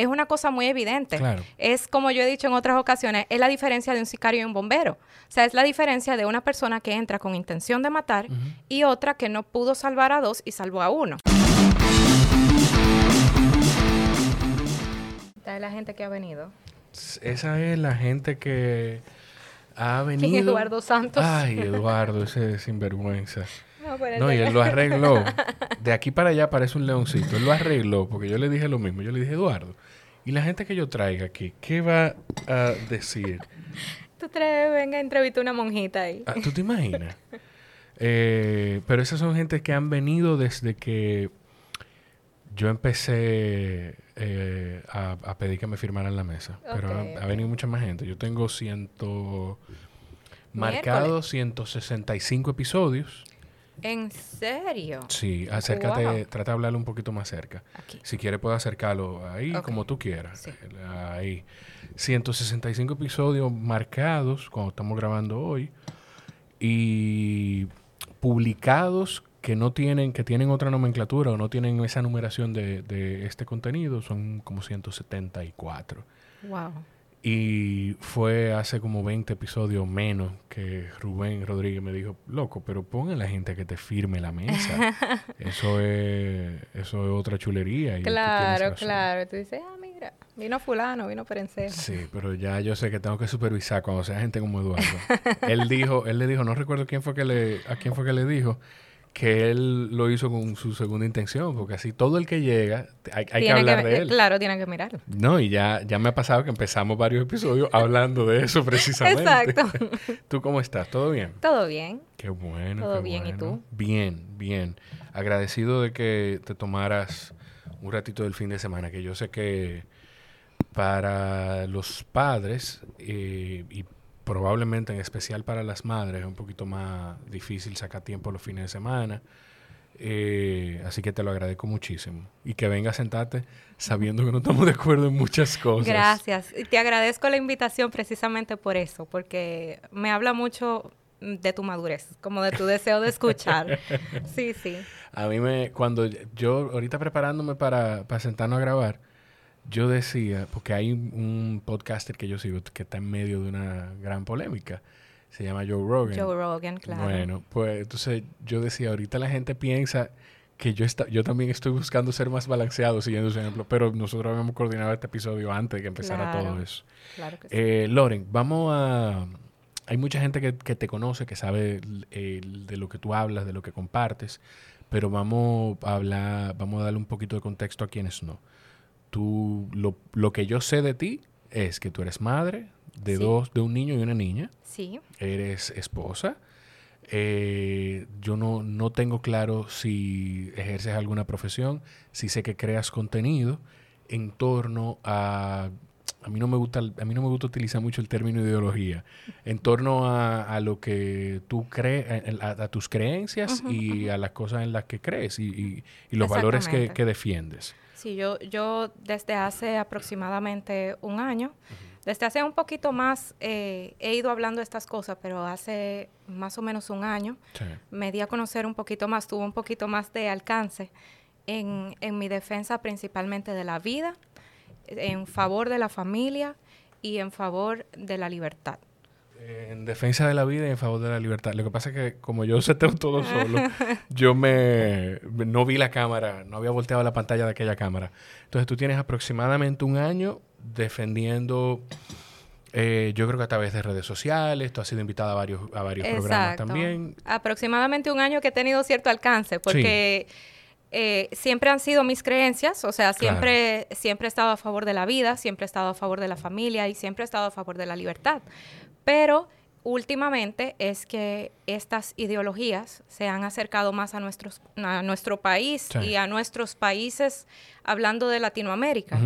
es una cosa muy evidente. Claro. Es como yo he dicho en otras ocasiones, es la diferencia de un sicario y un bombero. O sea, es la diferencia de una persona que entra con intención de matar y otra que no pudo salvar a dos y salvó a uno. Esta es la gente que ha venido. Esa es la gente que ha ¿Quién venido. es Eduardo Santos? Ay, Eduardo, ese sinvergüenza. No, pero No, y él lo arregló. De aquí para allá parece un leoncito. Él lo arregló porque yo le dije lo mismo. Yo le dije, Eduardo, ¿y la gente que yo traiga aquí, qué va a decir? Tú traes, venga, entrevista una monjita ahí. Ah, ¿Tú te imaginas? Eh, pero esas son gente que han venido desde que yo empecé eh, a, a pedir que me firmaran la mesa. Pero ha, ha venido mucha más gente. Yo tengo ciento... Marcados 165 episodios. ¿En serio? Sí, acércate, Wow. trata de hablarlo un poquito más cerca. Aquí. Si quieres, puedo acercarlo ahí como tú quieras. Sí. Ahí. 165 episodios marcados cuando estamos grabando hoy. Y publicados que no tienen, que tienen otra nomenclatura o no tienen esa numeración de, de este contenido, son como 174. Wow. Y fue hace como 20 episodios menos que Rubén Rodríguez me dijo, loco, pero pon a la gente que te firme la mesa. eso es eso es otra chulería. y tú Claro, razón". claro. Tú dices, ah, mira, vino fulano, vino perencejo. Sí, pero ya yo sé que tengo que supervisar cuando sea gente como Eduardo. él dijo, él le dijo, no recuerdo quién fue que le, a quién fue que le dijo, que él lo hizo con su segunda intención, porque así todo el que llega, hay, hay que hablar de él. Claro, tiene que mirarlo. No, y ya, ya me ha pasado que empezamos varios episodios hablando de eso precisamente. Exacto. ¿Tú cómo estás? ¿Todo bien? Todo bien. Qué bueno. Todo qué bien, ¿y tú? Bien, bien. Agradecido de que te tomaras un ratito del fin de semana, que yo sé que para los padres eh, y probablemente en especial para las madres es un poquito más difícil sacar tiempo los fines de semana. Eh, así que te lo agradezco muchísimo. Y que venga a sentarte sabiendo que no estamos de acuerdo en muchas cosas. Gracias. Y te agradezco la invitación precisamente por eso, porque me habla mucho de tu madurez, como de tu deseo de escuchar. Sí, sí. A mí me, cuando yo, ahorita preparándome para, para sentarnos a grabar, yo decía, porque hay un podcaster que yo sigo que está en medio de una gran polémica, se llama Joe Rogan. Joe Rogan, claro. Bueno, pues entonces yo decía, ahorita la gente piensa que yo, está, yo también estoy buscando ser más balanceado siguiendo su ejemplo, pero nosotros habíamos coordinado este episodio antes de que empezara Claro. todo eso. Claro que sí. Eh, Loren, vamos a... Hay mucha gente que, que te conoce, que sabe eh, de lo que tú hablas, de lo que compartes, pero vamos a hablar, vamos a darle un poquito de contexto a quienes no. Tú, lo, lo que yo sé de ti es que tú eres madre de Sí. dos, de un niño y una niña, Sí. eres esposa. Eh, yo no, no tengo claro si ejerces alguna profesión, si sé que creas contenido en torno a a mí no me gusta a mí no me gusta utilizar mucho el término ideología en torno a, a lo que tú crees a, a tus creencias y a las cosas en las que crees y, y- y los valores que, que defiendes. Sí, yo, yo desde hace aproximadamente un año, desde hace un poquito más, eh, he ido hablando de estas cosas, pero hace más o menos un año Sí. me di a conocer un poquito más, tuve un poquito más de alcance en, en mi defensa principalmente de la vida, en favor de la familia y en favor de la libertad. En defensa de la vida y en favor de la libertad. Lo que pasa es que como yo seteo todo solo, yo me me- no vi la cámara, no había volteado la pantalla de aquella cámara. Entonces tú tienes aproximadamente un año defendiendo, eh, yo creo que a través de redes sociales, tú has sido invitada a varios, a varios programas también. Aproximadamente un año que he tenido cierto alcance, porque eh, siempre han sido mis creencias, o sea, siempre, siempre he estado a favor de la vida, siempre he estado a favor de la familia y siempre he estado a favor de la libertad. Pero últimamente es que estas ideologías se han acercado más a, nuestros, a nuestro país Sí. y a nuestros países, hablando de Latinoamérica,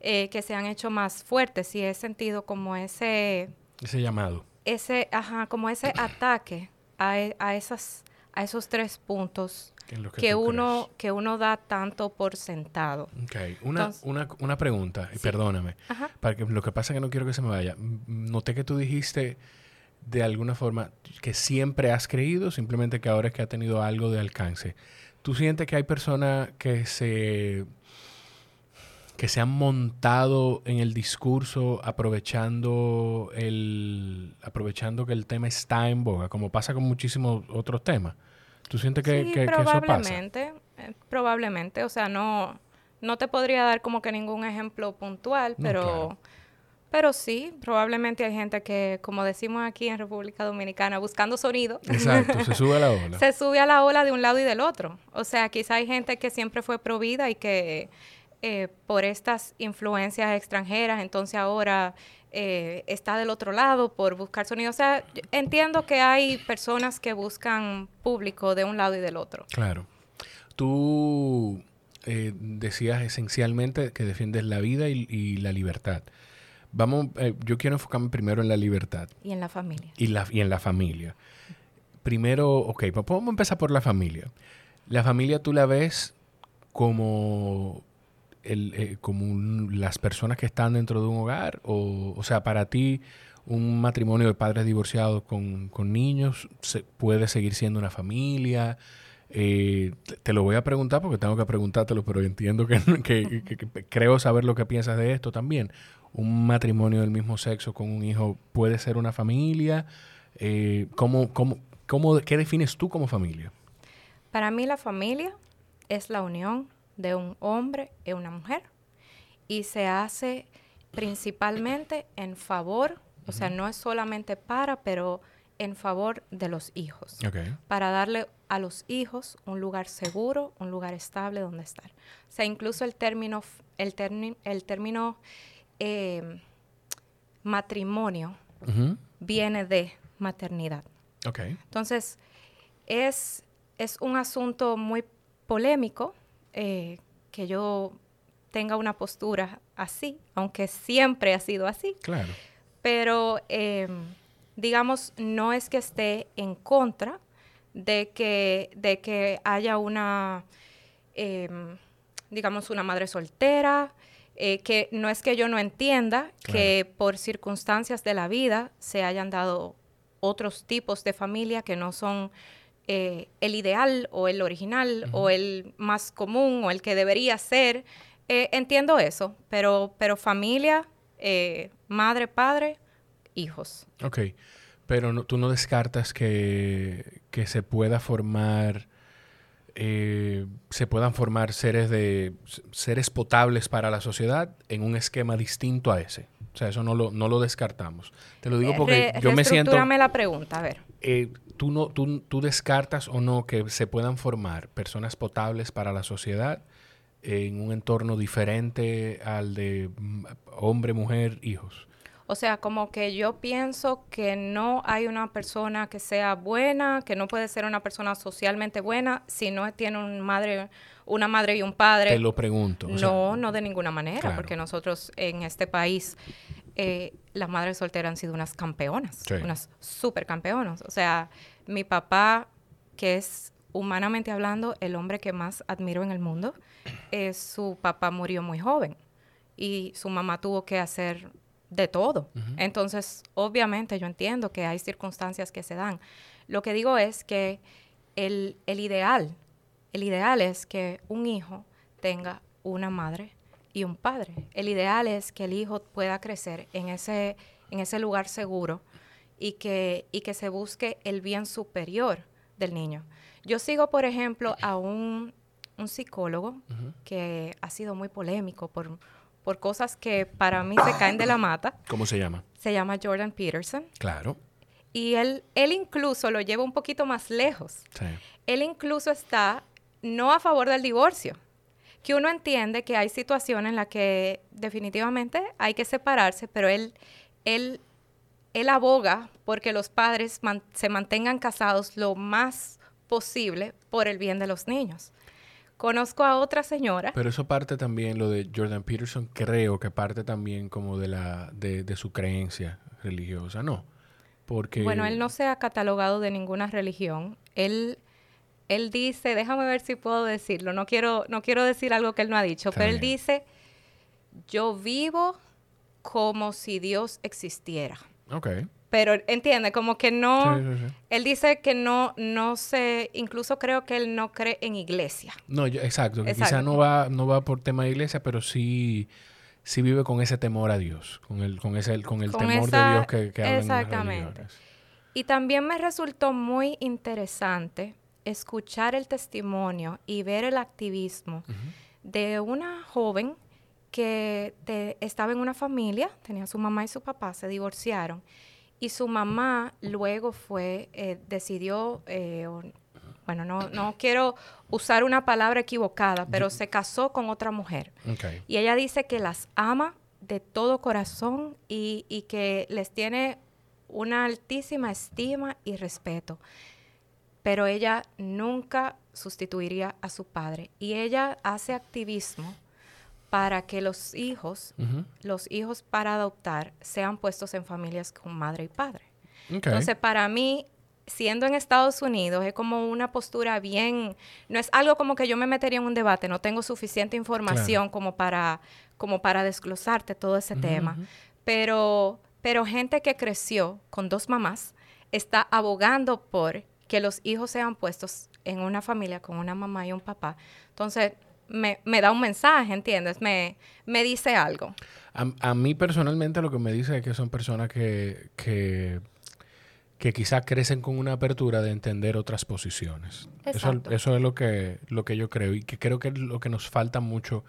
eh, que se han hecho más fuertes y he sentido como ese Ese llamado. ese, ajá, como ese ataque a, e- a esas, a esos tres puntos que uno, que uno da tanto por sentado. Ok, una, Entonces- una, una pregunta, y Sí. perdóname. Ajá. Para que, lo que pasa es que no quiero que se me vaya. Noté que tú dijiste de alguna forma que siempre has creído, simplemente que ahora es que ha tenido algo de alcance. ¿Tú sientes que hay personas que se que se han montado en el discurso aprovechando el aprovechando que el tema está en boga, como pasa con muchísimos otros temas. ¿Tú sientes que, sí, que, probablemente, eso pasa? Eh, probablemente, o sea, no, no te podría dar como que ningún ejemplo puntual, pero, pero sí, probablemente hay gente que, como decimos aquí en República Dominicana, buscando sonido. Exacto, se sube a la ola. se sube a la ola de un lado y del otro. O sea, quizá hay gente que siempre fue provida y que eh, por estas influencias extranjeras, entonces ahora eh, está del otro lado por buscar sonido. O sea, entiendo que hay personas que buscan público de un lado y del otro. Claro. Tú eh, decías esencialmente que defiendes la vida y, la libertad. Vamos, yo quiero enfocarme primero en la libertad. Y en la familia. Y, la, y en la familia. Primero, ok, pues vamos a empezar por la familia. La familia tú la ves como eh, como las personas que están dentro de un hogar? O, o sea, para ti, un matrimonio de padres divorciados con, con niños se, puede seguir siendo una familia. Eh, te, lo voy a preguntar porque tengo que preguntártelo, pero entiendo que, que, que, creo saber lo que piensas de esto también. ¿Un matrimonio del mismo sexo con un hijo puede ser una familia? Eh, ¿cómo, cómo, cómo, ¿Qué defines tú como familia? Para mí la familia es la unión de un hombre y una mujer. Y se hace principalmente en favor, o sea, no es solamente para, pero en favor de los hijos, para darle a los hijos un lugar seguro, un lugar estable donde estar. O sea, incluso el término, el, el término eh, matrimonio viene de maternidad. Entonces, es, es un asunto muy polémico, eh, que yo tenga una postura así, aunque siempre ha sido así. Claro. Pero, em, digamos, no es que esté en contra de que, de que haya una, em, digamos, una madre soltera, eh, que no es que yo no entienda que por circunstancias de la vida se hayan dado otros tipos de familia que no son eh, el ideal o el original o el más común o el que debería ser. Eh, entiendo eso, pero, pero familia, eh, madre, padre, hijos. Ok, pero tú no descartas que, que se pueda formar... se puedan formar seres de seres potables para la sociedad en un esquema distinto a ese. O sea, eso no lo, no lo descartamos. Te lo digo porque yo me siento... la pregunta, a ver tú, no, tú, tú descartas o no que se puedan formar personas potables para la sociedad en un entorno diferente al de mm, hombre, mujer, hijos. O sea, como que yo pienso que no hay una persona que sea buena, que no puede ser una persona socialmente buena si no tiene un madre, una madre y un padre. Te lo pregunto. no, no de ninguna manera, porque nosotros en este país eh, las madres solteras han sido unas campeonas, unas super campeonas. O sea, mi papá, que es humanamente hablando el hombre que más admiro en el mundo, eh, su papá murió muy joven y su mamá tuvo que hacer de todo. Entonces, obviamente yo entiendo que hay circunstancias que se dan. Lo que digo es que el, el ideal, el ideal es que un hijo tenga una madre y un padre. El ideal es que el hijo pueda crecer en ese, en ese lugar seguro y que, y que se busque el bien superior del niño. Yo sigo, por ejemplo, a un, psicólogo que ha sido muy polémico por, por cosas que para mí se caen de la mata. ¿Cómo se llama? Se llama Jordan Peterson. Claro. Y él, él incluso lo lleva un poquito más lejos. Sí. Él incluso está no a favor del divorcio, que uno entiende que hay situaciones en las que definitivamente hay que separarse, pero él, él, él aboga porque los padres se mantengan casados lo más posible por el bien de los niños. Conozco a otra señora. Pero eso parte también, lo de Jordan Peterson, creo que parte también como de, la, de, de su creencia religiosa, ¿no? Porque... Bueno, él no se ha catalogado de ninguna religión. Él él dice, déjame ver si puedo decirlo, no quiero, no quiero decir algo que él no ha dicho, pero él dice, yo vivo como si Dios existiera. Ok. pero entiende, como que no, él dice que no, no se, incluso creo que él no cree en iglesia. No, exacto, que quizá no va, no va por tema de iglesia, pero sí, sí vive con ese temor a Dios, con el, con ese, con el temor de Dios que, que Exactamente. y también me resultó muy interesante escuchar el testimonio y ver el activismo de una joven que estaba en una familia, tenía su mamá y su papá, se divorciaron y su mamá luego fue, eh, decidió, eh, bueno, no, no quiero usar una palabra equivocada, pero se casó con otra mujer. Y ella dice que las ama de todo corazón y, y que les tiene una altísima estima y respeto. Pero ella nunca sustituiría a su padre. Y ella hace activismo para que los hijos, los hijos para adoptar, sean puestos en familias con madre y padre. Entonces, para mí, siendo en Estados Unidos, es como una postura bien, no es algo como que yo me metería en un debate, no tengo suficiente información como para como para desglosarte todo ese tema, pero pero gente que creció con dos mamás está abogando por que los hijos sean puestos en una familia con una mamá y un papá. Entonces, me, da un mensaje, ¿entiendes? Me, me dice algo. A, mí personalmente lo que me dice es que son personas que, que, que quizás crecen con una apertura de entender otras posiciones. Eso, eso, es lo que, lo que yo creo y que creo que es lo que nos falta mucho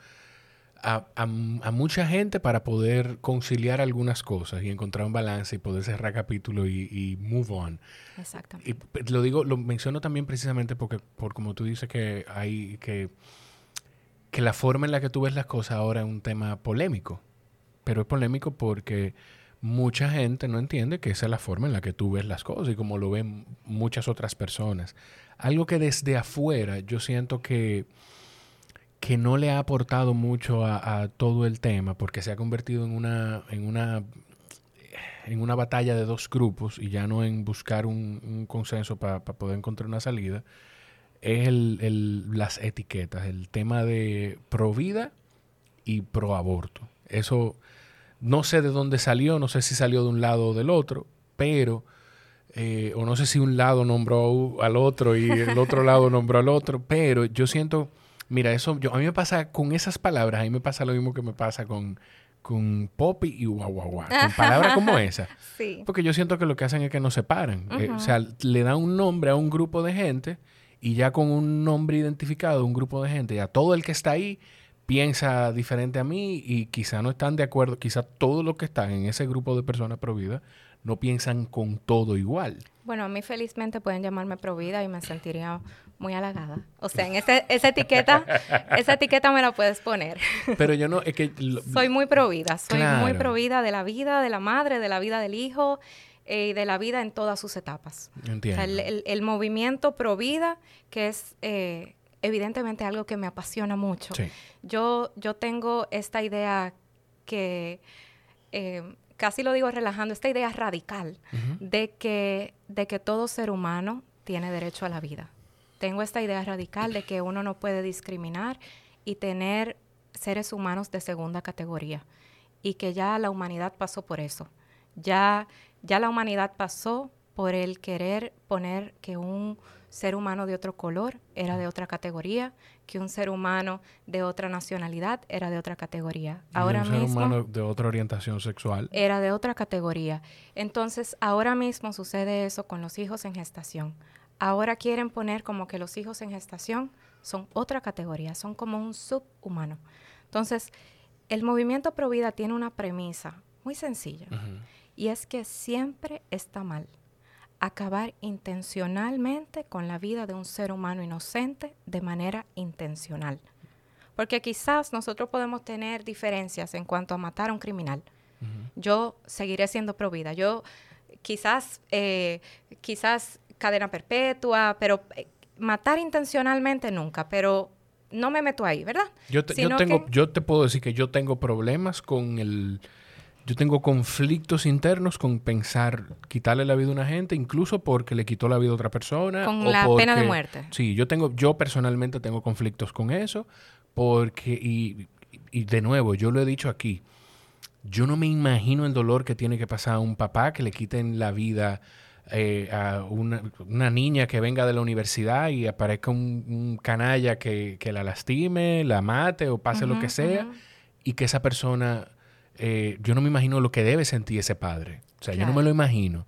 a, a, mucha gente para poder conciliar algunas cosas y encontrar un balance y poder cerrar capítulo y, y move on. Exactamente. Y lo digo, lo menciono también precisamente porque, por como tú dices que hay que que la forma en la que tú ves las cosas ahora es un tema polémico. Pero es polémico porque mucha gente no entiende que esa es la forma en la que tú ves las cosas y como lo ven muchas otras personas. Algo que desde afuera yo siento que, que no le ha aportado mucho a, todo el tema porque se ha convertido en una, en una, en una batalla de dos grupos y ya no en buscar un, consenso para poder encontrar una salida es el, las etiquetas, el tema de pro vida y pro aborto. Eso no sé de dónde salió, no sé si salió de un lado o del otro, pero, eh, o no sé si un lado nombró al otro y el otro lado nombró al otro, pero yo siento, mira, eso, yo, a mí me pasa con esas palabras, a mí me pasa lo mismo que me pasa con, con popi y guau, guau, guau, con palabras como esa. Sí. Porque yo siento que lo que hacen es que nos separan. Eh, o sea, le dan un nombre a un grupo de gente y ya con un nombre identificado, un grupo de gente, ya todo el que está ahí piensa diferente a mí y quizá no están de acuerdo, quizá todos los que están en ese grupo de personas pro vida no piensan con todo igual. Bueno, a mí felizmente pueden llamarme pro vida y me sentiría muy halagada. O sea, en ese, esa etiqueta, esa etiqueta me la puedes poner. Pero yo no, es que... soy muy pro vida, soy muy pro vida de la vida, de la madre, de la vida del hijo y de la vida en todas sus etapas. Entiendo. el, movimiento pro vida, que es eh, evidentemente algo que me apasiona mucho. Yo, yo tengo esta idea que, eh, casi lo digo relajando, esta idea radical de, que, de que todo ser humano tiene derecho a la vida. Tengo esta idea radical de que uno no puede discriminar y tener seres humanos de segunda categoría y que ya la humanidad pasó por eso. Ya ya la humanidad pasó por el querer poner que un ser humano de otro color era de otra categoría, que un ser humano de otra nacionalidad era de otra categoría. ahora un ser humano de otra orientación sexual era de otra categoría. Entonces, ahora mismo sucede eso con los hijos en gestación. Ahora quieren poner como que los hijos en gestación son otra categoría, son como un subhumano. Entonces, el movimiento Provida tiene una premisa muy sencilla. Y es que siempre está mal acabar intencionalmente con la vida de un ser humano inocente de manera intencional. Porque quizás nosotros podemos tener diferencias en cuanto a matar a un criminal. Yo seguiré siendo provida. Yo quizás, eh, quizás cadena perpetua, pero eh, matar intencionalmente nunca. Pero no me meto ahí, ¿verdad? Yo yo, tengo, yo te puedo decir que yo tengo problemas con el yo tengo conflictos internos con pensar quitarle la vida a una gente, incluso porque le quitó la vida a otra persona. Con la pena de muerte. Sí, yo tengo, yo personalmente tengo conflictos con eso, porque, y, y de nuevo, yo lo he dicho aquí, yo no me imagino el dolor que tiene que pasar a un papá que le quiten la vida eh, a una, niña que venga de la universidad y aparezca un, canalla que, la lastime, la mate o pase lo que sea, y que esa persona, eh, yo no me imagino lo que debe sentir ese padre. O sea, yo no me lo imagino.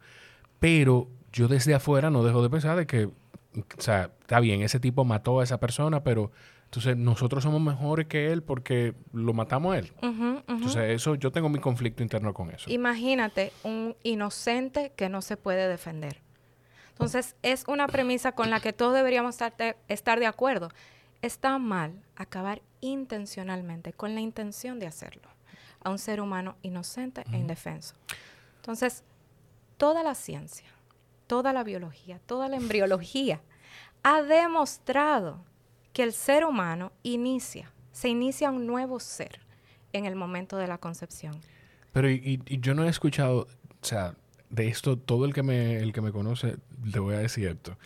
Pero yo desde afuera no dejo de pensar de que, o sea, está bien, ese tipo mató a esa persona, pero entonces nosotros somos mejores que él porque lo matamos a él. Entonces eso, yo tengo mi conflicto interno con eso. Imagínate un inocente que no se puede defender. Entonces es una premisa con la que todos deberíamos estar de, estar de acuerdo. Está mal acabar intencionalmente, con la intención de hacerlo, a un ser humano inocente e indefenso. Entonces, toda la ciencia, toda la biología, toda la embriología ha demostrado que el ser humano inicia, se inicia un nuevo ser en el momento de la concepción. Pero y, yo no he escuchado, o sea, de esto todo el que me el que me conoce le voy a decir esto.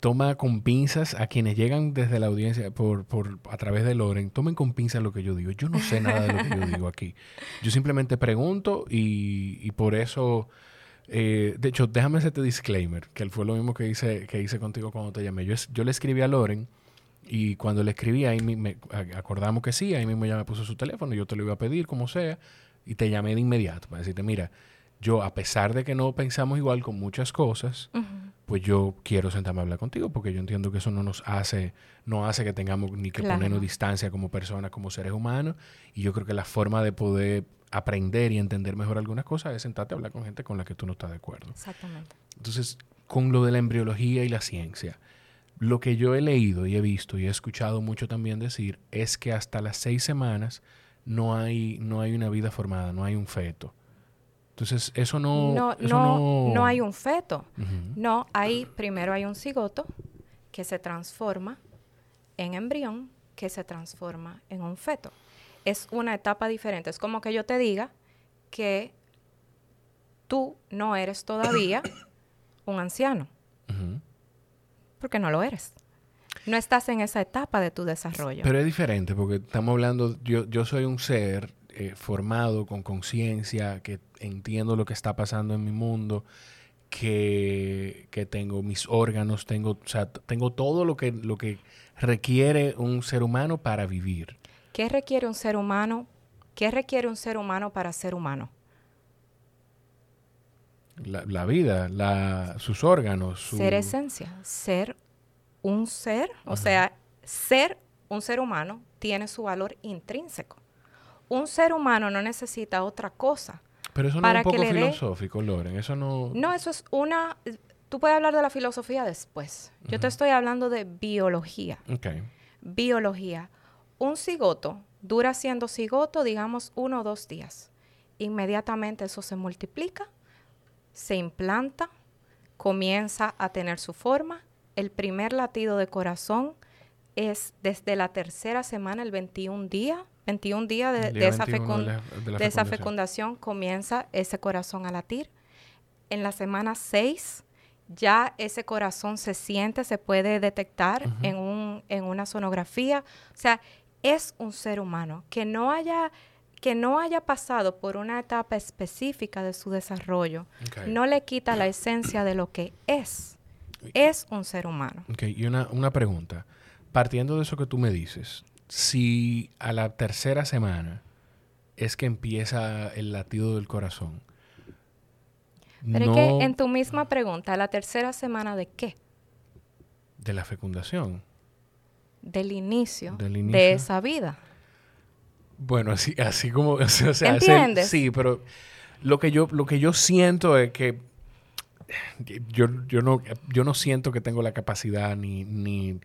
Toma con pinzas a quienes llegan desde la audiencia por, por a través de Loren, tomen con pinzas lo que yo digo. Yo no sé nada de lo que yo digo aquí. Yo simplemente pregunto y, y por eso eh, de hecho, déjame hacerte disclaimer, que fue lo mismo que hice, que hice contigo cuando te llamé. Yo, yo le escribí a Loren y cuando le escribí, ahí me, acordamos que sí, ahí mismo ya me puso su teléfono, yo te lo iba a pedir, como sea, y te llamé de inmediato para decirte, mira, yo a pesar de que no pensamos igual con muchas cosas, pues yo quiero sentarme a hablar contigo porque yo entiendo que eso no nos hace, no hace que tengamos ni que ponernos distancia como personas, como seres humanos, y yo creo que la forma de poder aprender y entender mejor algunas cosas es sentarte a hablar con gente con la que tú no estás de acuerdo. Exactamente. Entonces, con lo de la embriología y la ciencia, lo que yo he leído y he visto y he escuchado mucho también decir es que hasta las seis semanas no hay, no hay una vida formada, no hay un feto. Entonces, eso no... No, no, no, hay un feto. No, hay, primero hay un cigoto que se transforma en embrión, que se transforma en un feto. Es una etapa diferente. Es como que yo te diga que tú no eres todavía un anciano porque no lo eres. No estás en esa etapa de tu desarrollo. Pero es diferente porque estamos hablando, yo, yo soy un ser eh, formado con conciencia, que entiendo lo que está pasando en mi mundo, que, que, tengo mis órganos, tengo, o sea, tengo todo lo que, lo que requiere un ser humano para vivir. ¿Qué requiere un ser humano? ¿Qué requiere un ser humano para ser humano? La, vida, la, sus órganos. Ser esencia, ser un ser, o sea, ser un ser humano tiene su valor intrínseco. Un ser humano no necesita otra cosa. Pero eso no es un poco filosófico, Loren. Eso no. No, eso es una. Tú puedes hablar de la filosofía después. Yo te estoy hablando de biología. Okay. Biología. Un cigoto dura siendo cigoto, digamos, uno o dos días. Inmediatamente eso se multiplica se implanta, comienza a tener su forma. El primer latido de corazón es desde la tercera semana, el 21 día, 21 días de, esa, de, esa fecundación comienza ese corazón a latir. En la semana 6 ya ese corazón se siente, se puede detectar en, un, en una sonografía. O sea, es un ser humano. Que no haya que no haya pasado por una etapa específica de su desarrollo no le quita la esencia de lo que es. Es un ser humano. Ok, y una, una pregunta. Partiendo de eso que tú me dices, si a la tercera semana es que empieza el latido del corazón. Pero es que en tu misma pregunta, ¿la tercera semana de qué? De la fecundación. Del inicio, Del inicio. de esa vida. Bueno, así, así como, o sea, ¿Entiendes? sí, pero lo que yo, lo que yo siento es que yo, yo, no, yo no siento que tengo la capacidad ni, ni,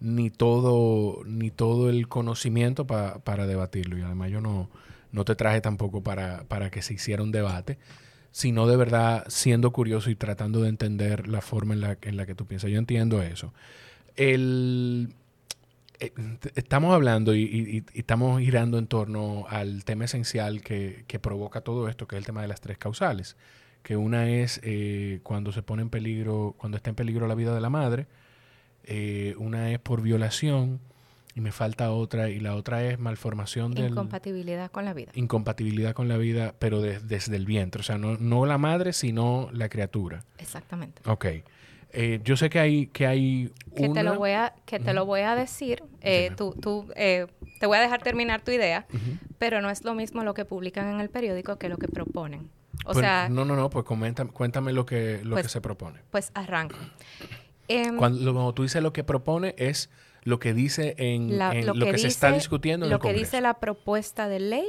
ni todo, ni todo el conocimiento para debatirlo. Y además yo no, no te traje tampoco para, para que se hiciera un debate, sino de verdad siendo curioso y tratando de entender la forma en la, en la que tú piensas. Yo entiendo eso. El, estamos hablando y, estamos girando en torno al tema esencial que, provoca todo esto, que es el tema de las tres causales. Que una es eh, cuando se pone en peligro, cuando está en peligro la vida de la madre, eh, una es por violación, Y me falta otra, y la otra es malformación de Incompatibilidad con la vida. Incompatibilidad con la vida, pero desde el vientre. O sea, no, no la madre, sino la criatura. Exactamente. Ok. Eh, yo sé que hay que hay que te lo voy a que te lo voy a decir eh, tú, tú eh, te voy a dejar terminar tu idea pero no es lo mismo lo que publican en el periódico que lo que proponen. O pues, sea no no no pues comenta, cuéntame lo que lo que pues, se propone. pues arranco. Em, cuando, tú dices lo que propone es lo que dice en, lo, que, se está discutiendo en lo que dice la propuesta de ley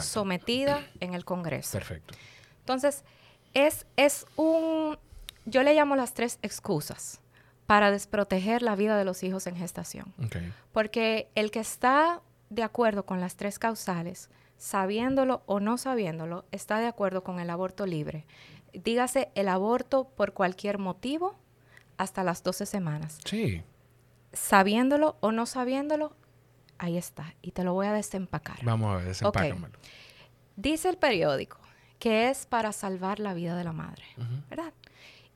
sometida en el Congreso. Perfecto. Entonces es es un yo le llamo las tres excusas para desproteger la vida de los hijos en gestación. Porque el que está de acuerdo con las tres causales, sabiéndolo o no sabiéndolo, está de acuerdo con el aborto libre. Dígase el aborto por cualquier motivo hasta las 12 semanas. Sí. Sabiéndolo o no sabiéndolo, ahí está. Y te lo voy a desempacar. Vamos a ver, desempácamelo. Dice el periódico que es para salvar la vida de la madre, ¿verdad?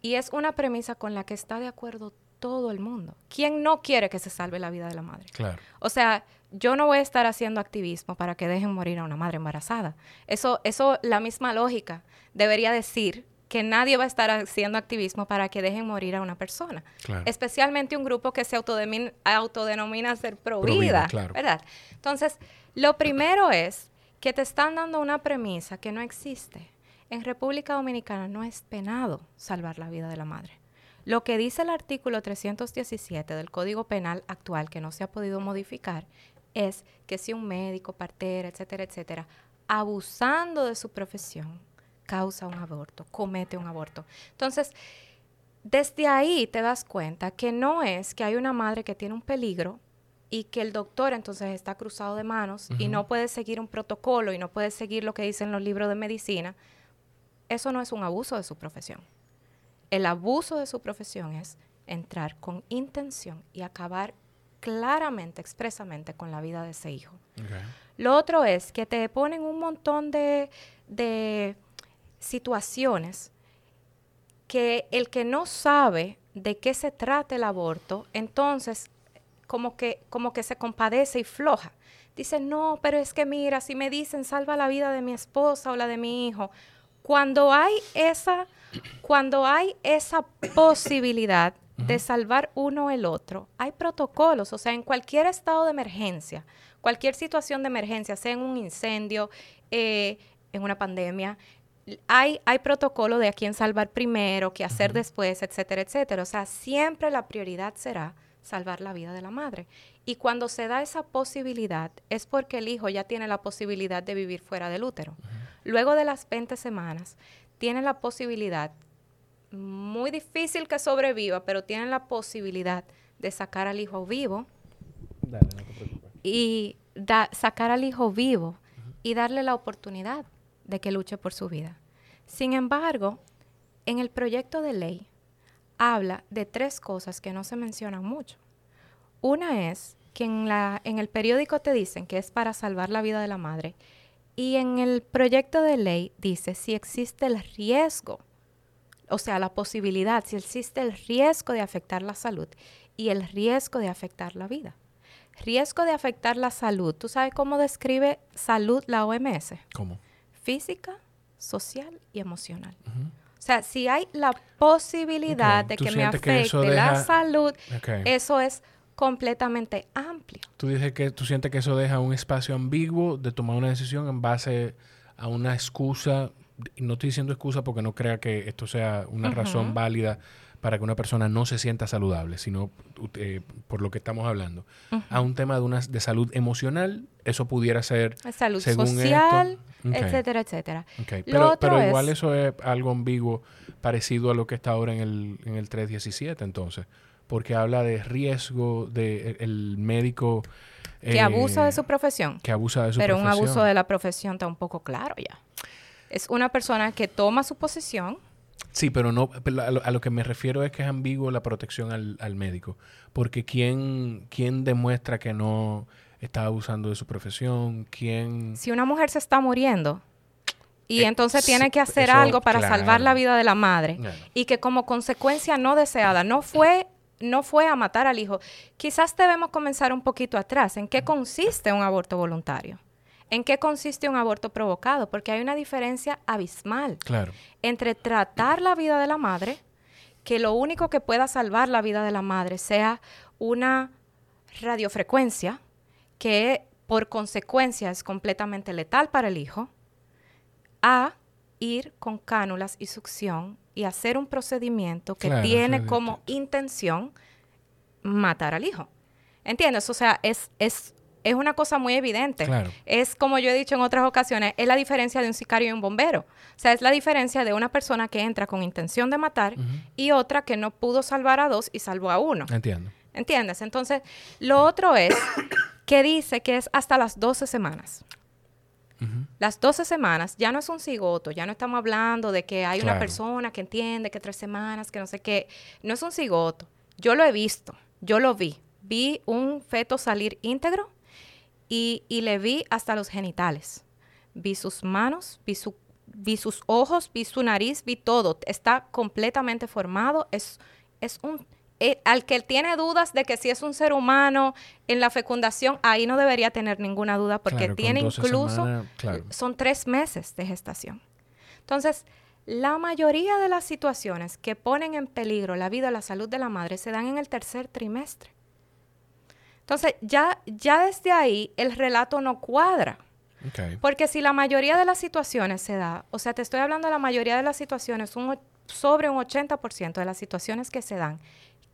Y es una premisa con la que está de acuerdo todo el mundo. ¿Quién no quiere que se salve la vida de la madre? Claro. O sea, yo no voy a estar haciendo activismo para que dejen morir a una madre embarazada. Eso, eso, la misma lógica debería decir que nadie va a estar haciendo activismo para que dejen morir a una persona. Claro. Especialmente un grupo que se autodenomina ser pro, vida, ¿verdad? Entonces, lo primero es que te están dando una premisa que no existe. En República Dominicana no es penado salvar la vida de la madre. Lo que dice el artículo 317 del Código Penal actual, que no se ha podido modificar, es que si un médico, partera, etcétera, etcétera, abusando de su profesión, causa un aborto, comete un aborto. Entonces, desde ahí te das cuenta que no es que hay una madre que tiene un peligro y que el doctor entonces está cruzado de manos y no puede seguir un protocolo y no puede seguir lo que dicen los libros de medicina, eso no es un abuso de su profesión. El abuso de su profesión es entrar con intención y acabar claramente, expresamente con la vida de ese hijo. Lo otro es que te ponen un montón de, de situaciones que el que no sabe de qué se trata el aborto, entonces como que, como que se compadece y floja. Dice, no, pero es que mira, si me dicen salva la vida de mi esposa o la de mi hijo, cuando hay esa, cuando hay esa posibilidad de salvar uno el otro, hay protocolos, o sea, en cualquier estado de emergencia, cualquier situación de emergencia, sea en un incendio, eh, en una pandemia, hay, hay protocolo de a quién salvar primero, qué hacer después, etcétera, etcétera. O sea, siempre la prioridad será salvar la vida de la madre. Y cuando se da esa posibilidad, es porque el hijo ya tiene la posibilidad de vivir fuera del útero. Luego de las 20 semanas, tiene la posibilidad, muy difícil que sobreviva, pero tiene la posibilidad de sacar al hijo vivo. Y sacar al hijo vivo y darle la oportunidad de que luche por su vida. Sin embargo, en el proyecto de ley habla de tres cosas que no se mencionan mucho. Una es que en, la, en el periódico te dicen que es para salvar la vida de la madre y en el proyecto de ley dice si existe el riesgo, o sea, la posibilidad, si existe el riesgo de afectar la salud y el riesgo de afectar la vida. Riesgo de afectar la salud. ¿Tú sabes cómo describe salud la OMS? ¿Cómo? Física, social y emocional. O sea, si hay la posibilidad de que me afecte la salud, eso es completamente amplio. Tú dices que tú sientes que eso deja un espacio ambiguo de tomar una decisión en base a una excusa. No estoy diciendo excusa porque no crea que esto sea una razón válida para que una persona no se sienta saludable, sino eh, por lo que estamos hablando. A un tema de, una, de salud emocional, eso pudiera ser... Salud social, etcétera, etcétera. Pero, pero igual eso es algo ambiguo, parecido a lo que está ahora en el, en el 317, entonces porque habla de riesgo de e, el médico que abusa de su profesión. Que abusa de su Pero profesión. un abuso de la profesión está un poco claro ya. Es una persona que toma su posición. Sí, pero no a lo, que me refiero es que es ambiguo la protección al, médico, porque quién quién demuestra que no está abusando de su profesión, quién Si una mujer se está muriendo, y eh, entonces tiene que hacer algo para salvar la vida de la madre y que como consecuencia no deseada no fue no fue a matar al hijo. Quizás debemos comenzar un poquito atrás. ¿En qué consiste un aborto voluntario? ¿En qué consiste un aborto provocado? Porque hay una diferencia abismal claro. entre tratar la vida de la madre, que lo único que pueda salvar la vida de la madre sea una radiofrecuencia que por consecuencia es completamente letal para el hijo, a ir con cánulas y succión y hacer un procedimiento que tiene como intención matar al hijo. ¿Entiendes? O sea, es, es, es una cosa muy evidente. Es como yo he dicho en otras ocasiones, es la diferencia de un sicario y un bombero. O sea, es la diferencia de una persona que entra con intención de matar y otra que no pudo salvar a dos y salvó a uno. Entiendo. ¿Entiendes? Entonces, lo otro es que dice que es hasta las 12 semanas. Las 12 semanas ya no es un cigoto, ya no estamos hablando de que hay una persona que entiende que tres semanas, que no sé qué. No es un cigoto. Yo lo he visto, yo lo vi. Vi un feto salir íntegro y, le vi hasta los genitales. Vi sus manos, vi, su, vi sus ojos, vi su nariz, vi todo. Está completamente formado. Es, es un eh, al que tiene dudas de que si es un ser humano en la fecundación, ahí no debería tener ninguna duda porque tiene incluso, son tres meses de gestación. Entonces, la mayoría de las situaciones que ponen en peligro la vida o la salud de la madre se dan en el tercer trimestre. Entonces, ya, ya desde ahí el relato no cuadra. Porque si la mayoría de las situaciones se da, o sea, te estoy hablando de la mayoría de las situaciones, un, sobre un 80% de las situaciones que se dan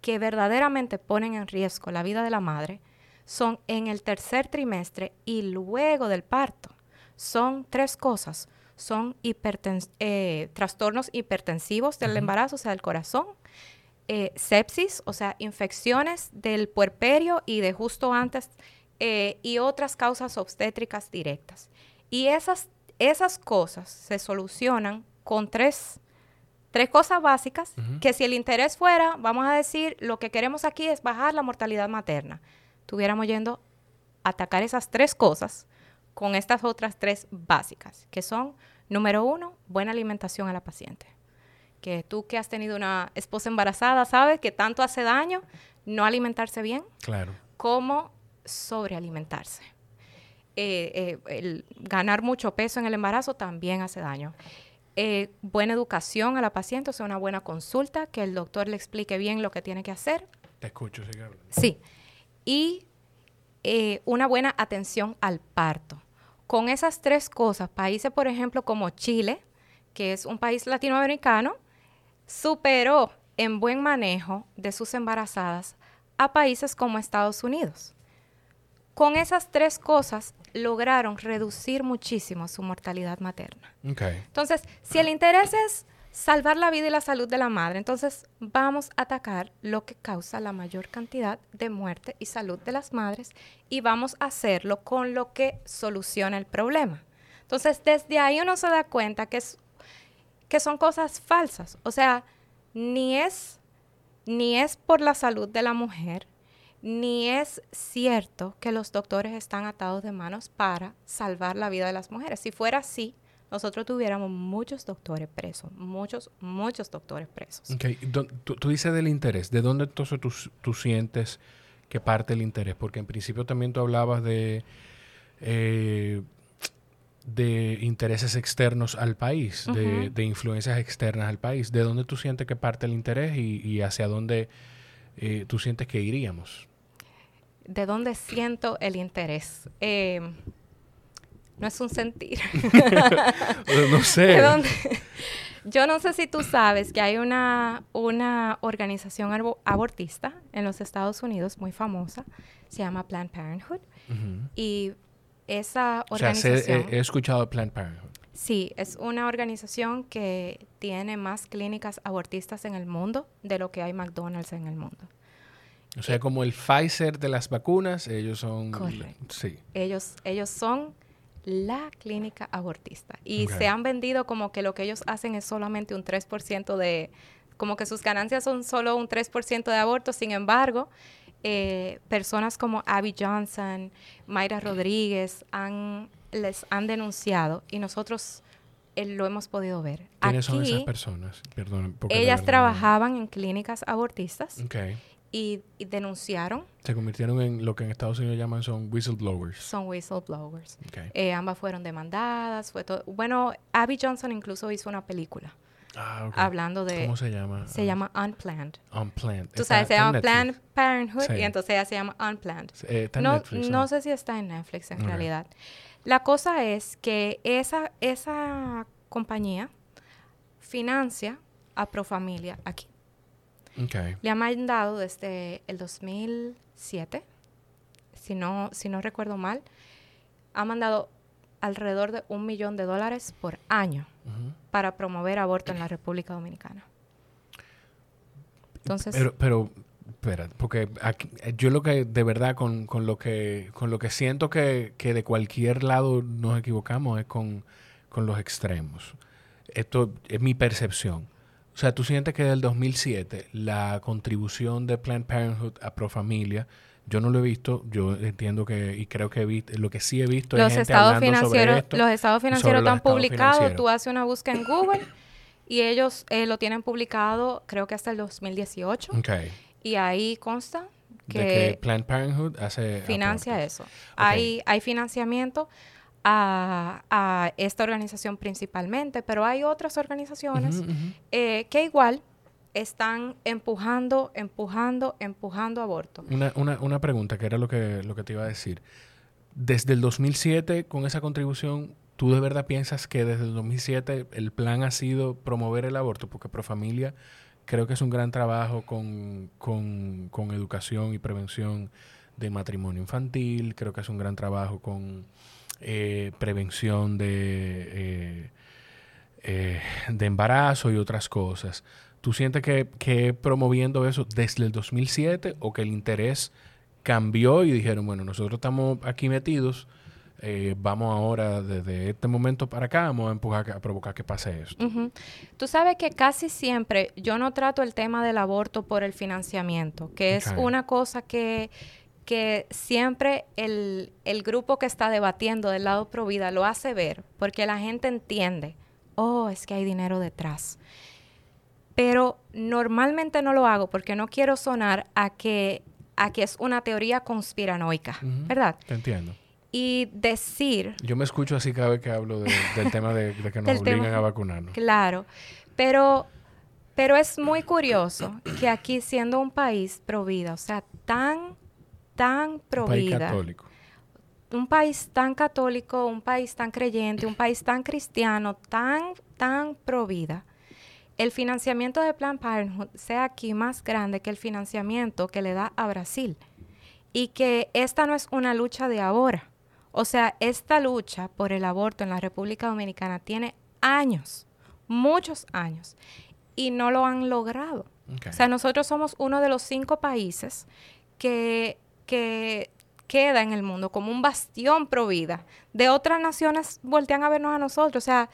que verdaderamente ponen en riesgo la vida de la madre son en el tercer trimestre y luego del parto. Son tres cosas. Son eh, trastornos hipertensivos del embarazo, o sea, del corazón, eh, sepsis, o sea, infecciones del puerperio y de justo antes, eh, y otras causas obstétricas directas. Y esas, esas cosas se solucionan con tres Tres cosas básicas que si el interés fuera, vamos a decir, lo que queremos aquí es bajar la mortalidad materna. Tuviéramos yendo a atacar esas tres cosas con estas otras tres básicas, que son, número uno, buena alimentación a la paciente. Que tú que has tenido una esposa embarazada, sabes que tanto hace daño no alimentarse bien claro. como sobrealimentarse. Eh, eh, el ganar mucho peso en el embarazo también hace daño. Eh, buena educación a la paciente, o sea, una buena consulta, que el doctor le explique bien lo que tiene que hacer. Te escucho, sí. Sí. Y eh, una buena atención al parto. Con esas tres cosas, países, por ejemplo, como Chile, que es un país latinoamericano, superó en buen manejo de sus embarazadas a países como Estados Unidos. Con esas tres cosas lograron reducir muchísimo su mortalidad materna. Entonces, si el interés es salvar la vida y la salud de la madre, entonces vamos a atacar lo que causa la mayor cantidad de muerte y salud de las madres y vamos a hacerlo con lo que soluciona el problema. Entonces, desde ahí uno se da cuenta que, es, que son cosas falsas. O sea, ni es, ni es por la salud de la mujer, ni es cierto que los doctores están atados de manos para salvar la vida de las mujeres. Si fuera así, nosotros tuviéramos muchos doctores presos, muchos, muchos doctores presos. Okay. Tú, dices del interés. ¿De dónde entonces tú, sientes que parte el interés? Porque en principio también tú hablabas de, eh, de intereses externos al país, de, influencias externas al país. ¿De dónde tú sientes que parte el interés y, hacia dónde eh, tú sientes que iríamos? De dónde siento el interés. Eh, no es un sentir. no sé. Yo no sé si tú sabes que hay una, una organización abortista en los Estados Unidos muy famosa, se llama Planned Parenthood. Y esa organización... O sea, he, escuchado Planned Parenthood. Sí, es una organización que tiene más clínicas abortistas en el mundo de lo que hay McDonald's en el mundo. O sea, como el Pfizer de las vacunas, ellos son... Correcto. Sí. Ellos, ellos son la clínica abortista. Y se han vendido como que lo que ellos hacen es solamente un 3% de... Como que sus ganancias son solo un 3% de abortos. Sin embargo, eh, personas como Abby Johnson, Mayra Rodríguez, han, les han denunciado y nosotros eh, lo hemos podido ver. ¿Quiénes son esas personas? Perdón. Ellas trabajaban en clínicas abortistas. Okay y, denunciaron. Se convirtieron en lo que en Estados Unidos llaman son whistleblowers. Son whistleblowers. Eh, ambas fueron demandadas. Fue todo. Bueno, Abby Johnson incluso hizo una película. Ah, Hablando de... ¿Cómo se llama? Se llama Unplanned. Unplanned. Tú sabes, se llama Planned Parenthood y entonces ella se llama Unplanned. Eh, no, no sé si está en Netflix en realidad. La cosa es que esa, esa compañía financia a Profamilia aquí. Le ha mandado desde el 2007, si no, si no recuerdo mal, ha mandado alrededor de un millón de dólares por año para promover aborto en la República Dominicana. Entonces, pero, pero espera, porque yo lo que de verdad con, con, lo que con lo que siento que, que, de cualquier lado nos equivocamos es con, con los extremos. Esto es mi percepción. O sea, tú sientes que del 2007 la contribución de Planned Parenthood a Profamilia, yo no lo he visto, yo entiendo que, y creo que he visto, lo que sí he visto los es gente estados financieros, Los estados financieros están publicados, tú haces una búsqueda en Google y ellos eh, lo tienen publicado creo que hasta el 2018. Okay. Y ahí consta que, de que Planned Parenthood hace financia eso. Hay, hay financiamiento a, esta organización principalmente, pero hay otras organizaciones eh, que igual están empujando, empujando, empujando aborto. Una, una, una pregunta, que era lo que, lo que te iba a decir. Desde el 2007, con esa contribución, ¿tú de verdad piensas que desde el 2007 el plan ha sido promover el aborto? Porque Profamilia creo que es un gran trabajo con, con, con educación y prevención de matrimonio infantil, creo que es un gran trabajo con eh, prevención de, eh, eh, de embarazo y otras cosas. ¿Tú sientes que, que promoviendo eso desde el 2007 o que el interés cambió y dijeron, bueno, nosotros estamos aquí metidos, vamos ahora desde este momento para acá, vamos a empujar a provocar que pase esto. Tú sabes que casi siempre yo no trato el tema del aborto por el financiamiento, que es una cosa que que siempre el, grupo que está debatiendo del lado pro vida lo hace ver, porque la gente entiende, oh, es que hay dinero detrás. Pero normalmente no lo hago porque no quiero sonar a que, a que es una teoría conspiranoica, ¿verdad? Te entiendo. Y decir... Yo me escucho así cada vez que hablo del tema de, que nos obligan a vacunarnos. Claro, pero, pero es muy curioso que aquí siendo un país pro vida, o sea, tan tan provida. Un país católico. Un país tan católico, un país tan creyente, un país tan cristiano, tan, tan provida. El financiamiento de Plan Parenthood sea aquí más grande que el financiamiento que le da a Brasil. Y que esta no es una lucha de ahora. O sea, esta lucha por el aborto en la República Dominicana tiene años, muchos años, y no lo han logrado. O sea, nosotros somos uno de los cinco países que que queda en el mundo como un bastión pro vida. De otras naciones voltean a vernos a nosotros. O sea,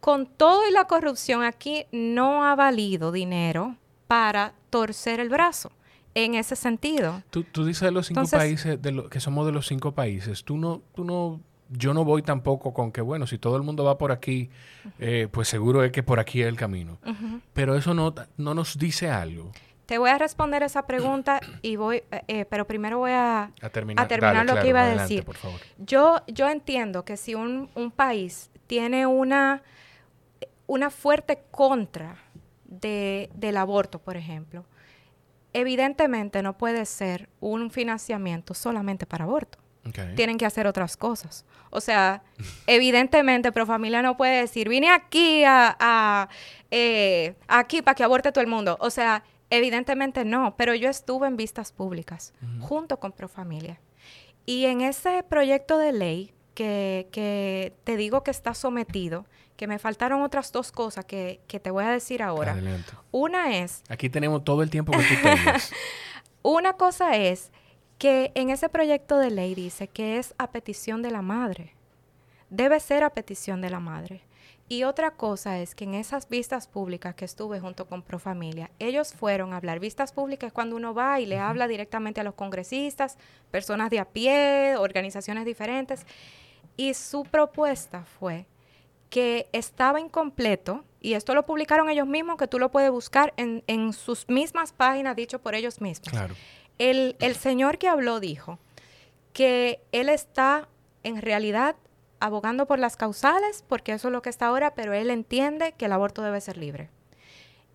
con todo y la corrupción aquí no ha valido dinero para torcer el brazo en ese sentido. Tú, dices de los cinco países, de lo, que somos de los cinco países. Tú no, tú no, yo no voy tampoco con que, bueno, si todo el mundo va por aquí, eh, pues seguro es que por aquí es el camino. Pero eso no, no nos dice algo. Te voy a responder esa pregunta y voy, eh, eh, pero primero voy a, terminar lo que iba a decir. Yo, yo entiendo que si un, país tiene una, una fuerte contra de, del aborto, por ejemplo, evidentemente no puede ser un financiamiento solamente para aborto. Tienen que hacer otras cosas. O sea, evidentemente Profamilia no puede decir, vine aquí a, eh, aquí para que aborte todo el mundo. O sea, Evidentemente no, pero yo estuve en vistas públicas junto con Profamilia. Y en ese proyecto de ley que, te digo que está sometido, que me faltaron otras dos cosas que, te voy a decir ahora. Una es... Aquí tenemos todo el tiempo que tú tengas. Una cosa es que en ese proyecto de ley dice que es a petición de la madre. Debe ser a petición de la madre. Y otra cosa es que en esas vistas públicas que estuve junto con Profamilia, ellos fueron a hablar. Vistas públicas cuando uno va y le habla directamente a los congresistas, personas de a pie, organizaciones diferentes. Y su propuesta fue que estaba incompleto y esto lo publicaron ellos mismos, que tú lo puedes buscar en, en sus mismas páginas, dicho por ellos mismos. Claro. El, el señor que habló dijo que él está en realidad abogando por las causales, porque eso es lo que está ahora, pero él entiende que el aborto debe ser libre.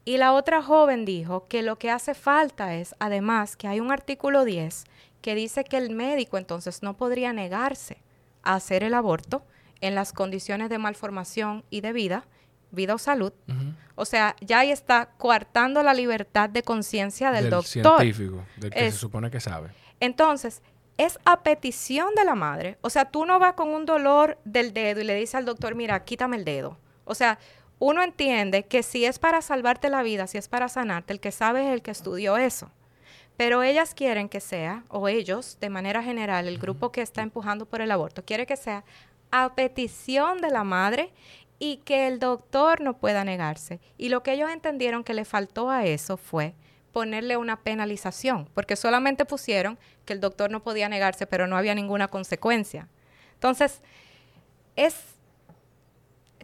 Y la otra joven dijo que lo que hace falta es, además, que hay un artículo 10 que dice que el médico entonces no podría negarse a hacer el aborto en las condiciones de malformación y de vida, vida o salud. O sea, ya ahí está coartando la libertad de conciencia del, doctor. científico, del que se supone que sabe. Entonces, es a petición de la madre. O sea, tú no vas con un dolor del dedo y le dices al doctor, mira, quítame el dedo. O sea, uno entiende que si es para salvarte la vida, si es para sanarte, el que sabe es el que estudió eso. Pero ellas quieren que sea, o ellos, de manera general, el grupo que está empujando por el aborto, quiere que sea a petición de la madre y que el doctor no pueda negarse. Y lo que ellos entendieron que le faltó a eso fue ponerle una penalización, porque solamente pusieron que el doctor no podía negarse, pero no había ninguna consecuencia. Entonces, es...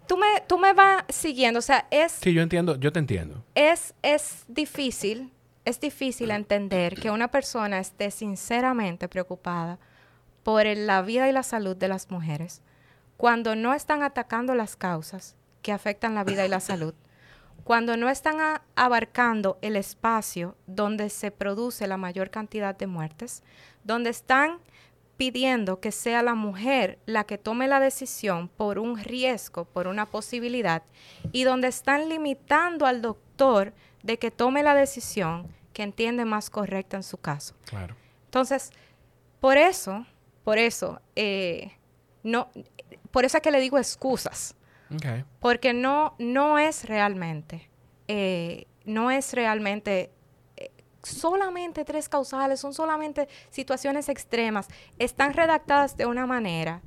Tú me, tú me vas siguiendo, o sea, es... Sí, yo entiendo, yo te entiendo. Es, es difícil, es difícil entender que una persona esté sinceramente preocupada por la vida y la salud de las mujeres cuando no están atacando las causas que afectan la vida y la salud, cuando no están abarcando el espacio donde se produce la mayor cantidad de muertes, donde están pidiendo que sea la mujer la que tome la decisión por un riesgo, por una posibilidad, y donde están limitando al doctor de que tome la decisión que entiende más correcta en su caso. Claro. Entonces, por eso, por eso, eh, no, por eso es que le digo excusas. Porque no, no es realmente, eh, no es realmente eh, solamente tres causales, son solamente situaciones extremas. Están redactadas de una manera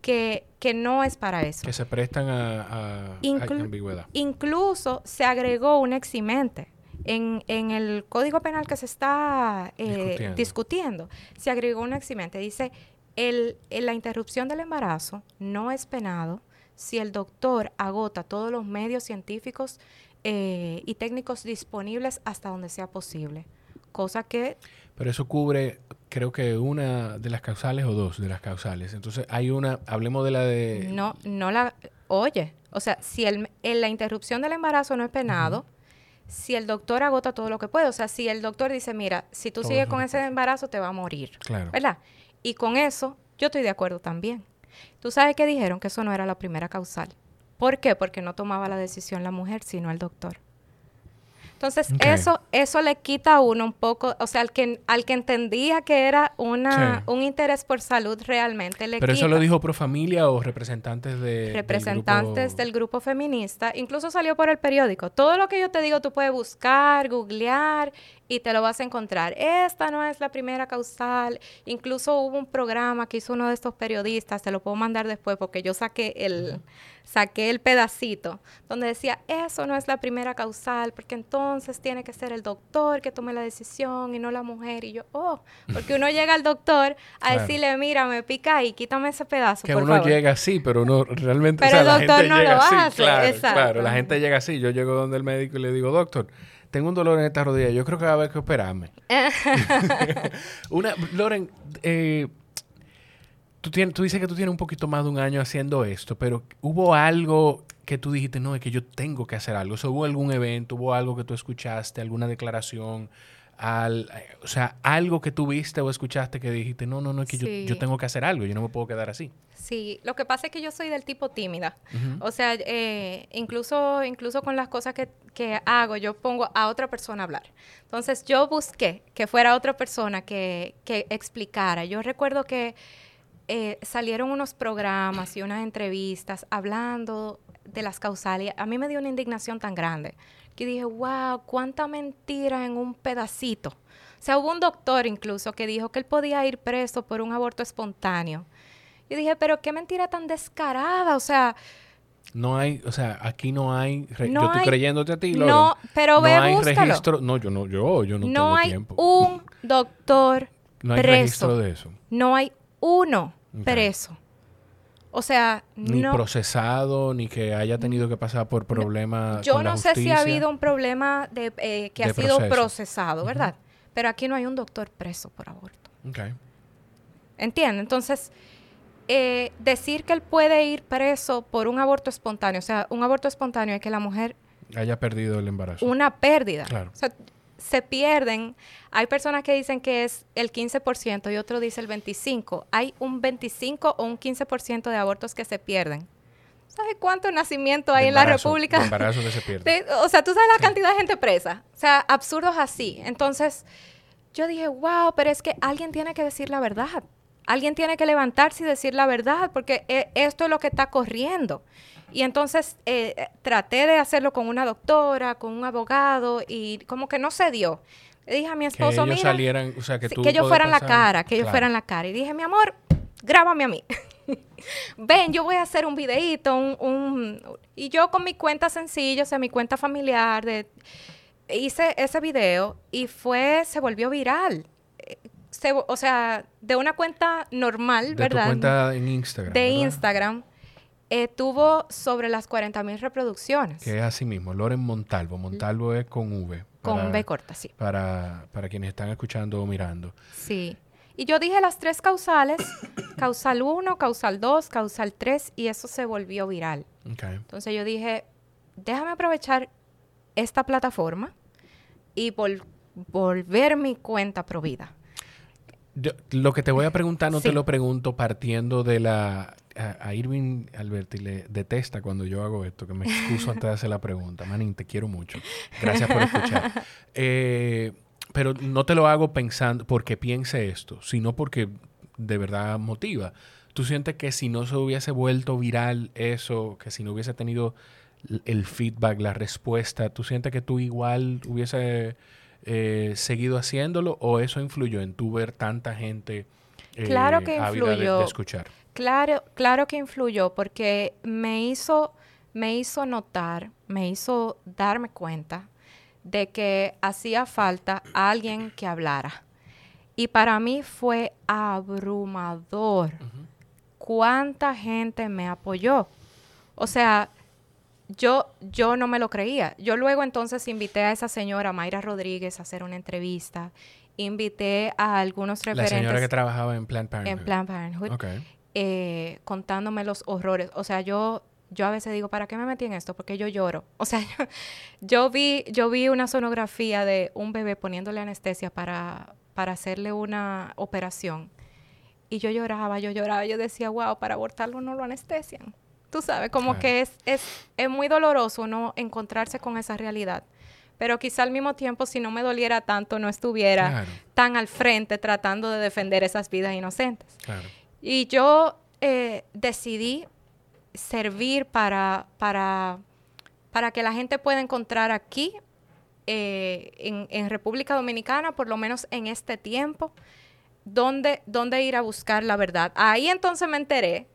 que, que no es para eso. Que se prestan a, ambigüedad. Incluso se agregó un eximente. En, en, el Código Penal que se está eh, discutiendo. discutiendo. se agregó un eximente. Dice el, la interrupción del embarazo no es penado si el doctor agota todos los medios científicos eh, y técnicos disponibles hasta donde sea posible. Cosa que... Pero eso cubre, creo que una de las causales o dos de las causales. Entonces hay una, hablemos de la de... No, no la... Oye, o sea, si el, la interrupción del embarazo no es penado, si el doctor agota todo lo que puede, o sea, si el doctor dice, mira, si tú sigues con ese embarazo te va a morir. Claro. ¿Verdad? Y con eso yo estoy de acuerdo también. Tú sabes que dijeron que eso no era la primera causal. ¿Por qué? Porque no tomaba la decisión la mujer, sino el doctor. Entonces, eso, eso le quita a uno un poco, o sea, al que, al que entendía que era una, un interés por salud realmente le ¿Pero eso lo dijo pro familia o representantes de Representantes del grupo... feminista. Incluso salió por el periódico. Todo lo que yo te digo tú puedes buscar, googlear y te lo vas a encontrar. Esta no es la primera causal. Incluso hubo un programa que hizo uno de estos periodistas, te lo puedo mandar después porque yo saqué el saqué el pedacito donde decía, eso no es la primera causal, porque entonces tiene que ser el doctor que tome la decisión y no la mujer. Y yo, oh, porque uno llega al doctor a decirle, mira, me pica y quítame ese pedazo. Que uno llega así, pero uno realmente... Pero el doctor no lo hace. Claro, claro, la gente llega así. Yo llego donde el médico y le digo, doctor, tengo un dolor en esta rodilla, yo creo que va a haber que operarme. Una, Loren, eh, tú, tienes, tú dices que tú tienes un poquito más de un año haciendo esto, pero ¿hubo algo que tú dijiste, no, es que yo tengo que hacer algo? ¿Hubo algún evento, hubo algo que tú escuchaste, alguna declaración? Al, o sea, algo que tú viste o escuchaste que dijiste, no, no, no, es que yo, yo, tengo que hacer algo, yo no me puedo quedar así. Sí, lo que pasa es que yo soy del tipo tímida. O sea, eh, incluso, incluso con las cosas que, que, hago, yo pongo a otra persona a hablar. Entonces, yo busqué que fuera otra persona que, que explicara. Yo recuerdo que eh, salieron unos programas y unas entrevistas hablando de las causales. A mí me dio una indignación tan grande que dije, wow, cuánta mentira en un pedacito. O sea, hubo un doctor incluso que dijo que él podía ir preso por un aborto espontáneo. Y dije, pero qué mentira tan descarada. O sea, no hay, o sea, aquí no hay, yo estoy creyéndote a ti, No, pero ve, no hay registro, no, yo no, yo, yo no, no hay un doctor no hay registro de eso. No hay uno preso. O sea, ni procesado, ni que haya tenido que pasar por problemas. Yo no sé si ha habido un problema de, eh, que ha sido procesado, ¿verdad? Pero aquí no hay un doctor preso por aborto. Okay. ¿Entiendes? Entonces, eh, decir que él puede ir preso por un aborto espontáneo, o sea, un aborto espontáneo es que la mujer haya perdido el embarazo. Una pérdida. Claro. O sea, se pierden. Hay personas que dicen que es el 15% y otro dice el 25%. Hay un 25 o un 15% de abortos que se pierden. ¿Sabes cuánto nacimiento hay en la República? De embarazo que se pierde. o sea, tú sabes la cantidad de gente presa. O sea, absurdos así. Entonces, yo dije, wow, pero es que alguien tiene que decir la verdad. Alguien tiene que levantarse y decir la verdad, porque eh, esto es lo que está corriendo. Y entonces eh, traté de hacerlo con una doctora, con un abogado, y como que no se dio. Le dije a mi esposo, que ellos salieran, o sea, que, que ellos fueran la cara, que ellos fueran la cara. Y dije, mi amor, grábame a mí. Ven, yo voy a hacer un videito, un, y yo con mi cuenta sencilla, o sea, mi cuenta familiar, de, hice ese video y fue, se volvió viral o sea, de una cuenta normal, ¿verdad? De cuenta en Instagram. De Instagram. Eh, tuvo sobre las 40 mil reproducciones. Que es así mismo, Loren Montalvo. Montalvo es con V. con V corta, sí. Para, para quienes están escuchando o mirando. Sí. Y yo dije las tres causales, causal 1, causal 2, causal 3, y eso se volvió viral. Okay. Entonces yo dije, déjame aprovechar esta plataforma y volver mi cuenta provida lo que te voy a preguntar no te lo pregunto partiendo de la... A, Irving Alberti le detesta cuando yo hago esto, que me excuso antes de hacer la pregunta. Manin, te quiero mucho. Gracias por escuchar. Eh, pero no te lo hago pensando porque piense esto, sino porque de verdad motiva. ¿Tú sientes que si no se hubiese vuelto viral eso, que si no hubiese tenido el feedback, la respuesta, tú sientes que tú igual hubiese eh, seguido haciéndolo o eso influyó en tu ver tanta gente eh, claro que influyó. De, escuchar? Claro, claro que influyó porque me hizo, me hizo notar, me hizo darme cuenta de que hacía falta alguien que hablara. Y para mí fue abrumador cuánta gente me apoyó. O sea, yo, yo no me lo creía. Yo luego entonces invité a esa señora, Mayra Rodríguez, a hacer una entrevista. Invité a algunos referentes. La señora que trabajaba en Planned Parenthood. En Planned Parenthood. Eh, contándome los horrores. O sea, yo, yo a veces digo, ¿para qué me metí en esto? Porque yo lloro. O sea, yo, vi, yo vi una sonografía de un bebé poniéndole anestesia para, para hacerle una operación. Y yo lloraba, yo lloraba. Yo decía, wow, para abortarlo no lo anestesian. Tú sabes, como que es, es, es muy doloroso no encontrarse con esa realidad pero quizá al mismo tiempo si no me doliera tanto no estuviera tan al frente tratando de defender esas vidas inocentes. Y yo eh, decidí servir para, para, para que la gente pueda encontrar aquí, eh, en, en, República Dominicana, por lo menos en este tiempo, dónde, dónde ir a buscar la verdad. Ahí entonces me enteré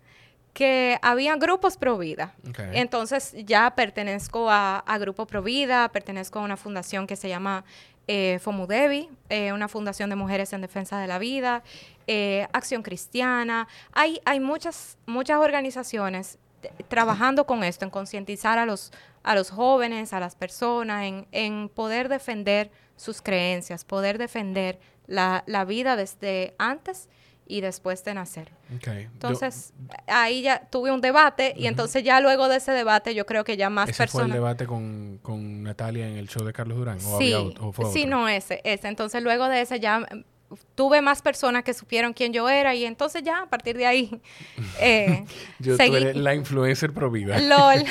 que había grupos pro vida. Entonces ya pertenezco a, a Grupo Pro Vida, pertenezco a una fundación que se llama eh, FOMUDEVI, eh, una fundación de mujeres en defensa de la vida, eh, Acción Cristiana. Hay, hay muchas, muchas organizaciones trabajando con esto, en concientizar a los, a los jóvenes, a las personas, en, en poder defender sus creencias, poder defender la, la vida desde antes y después de nacer. Entonces, ahí ya tuve un debate y entonces ya luego de ese debate yo creo que ya más ¿Ese personas... fue el debate con, con, Natalia en el show de Carlos Durán? ¿O sí, había, fue sí, no, ese, ese. Entonces luego de ese ya mm, tuve más personas que supieron quién yo era y entonces ya a partir de ahí eh, yo seguí. la influencer provida. LOL.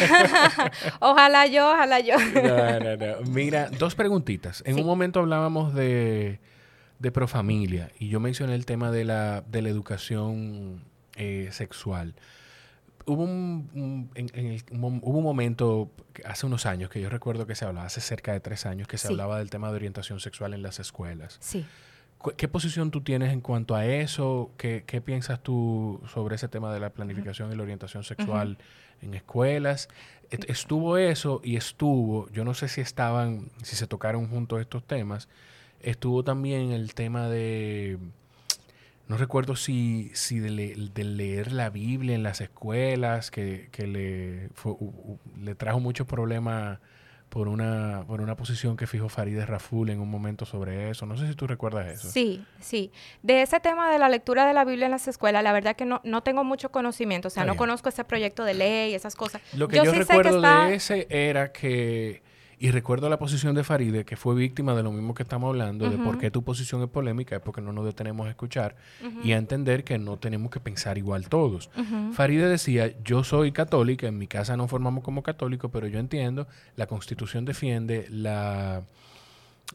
ojalá yo, ojalá yo. no, no, no. Mira, dos preguntitas. En un momento hablábamos de de Profamilia y yo mencioné el tema de la, de la educación eh, sexual. Hubo un, hubo un momento hace unos años que yo recuerdo que se hablaba, hace cerca de tres años, que se hablaba del tema de orientación sexual en las escuelas. Sí. ¿Qué posición tú tienes en cuanto a eso? ¿Qué, qué piensas tú sobre ese tema de la planificación y la orientación sexual en escuelas? Estuvo eso y estuvo, yo no sé si estaban, si se tocaron juntos estos temas, estuvo también el tema de no recuerdo si, si de, leer la Biblia en las escuelas, que, le, le trajo muchos problemas por una, por una posición que fijó Farideh Raful en un momento sobre eso. No sé si tú recuerdas eso. Sí, sí. De ese tema de la lectura de la Biblia en las escuelas, la verdad que no, no tengo mucho conocimiento. O sea, no conozco ese proyecto de ley, esas cosas. Lo que yo, recuerdo de ese era que y recuerdo la posición de Faride, que fue víctima de lo mismo que estamos hablando, de por qué tu posición es polémica, es porque no nos detenemos a escuchar y a entender que no tenemos que pensar igual todos. Faride decía, yo soy católica, en mi casa no formamos como católicos, pero yo entiendo, la constitución defiende la...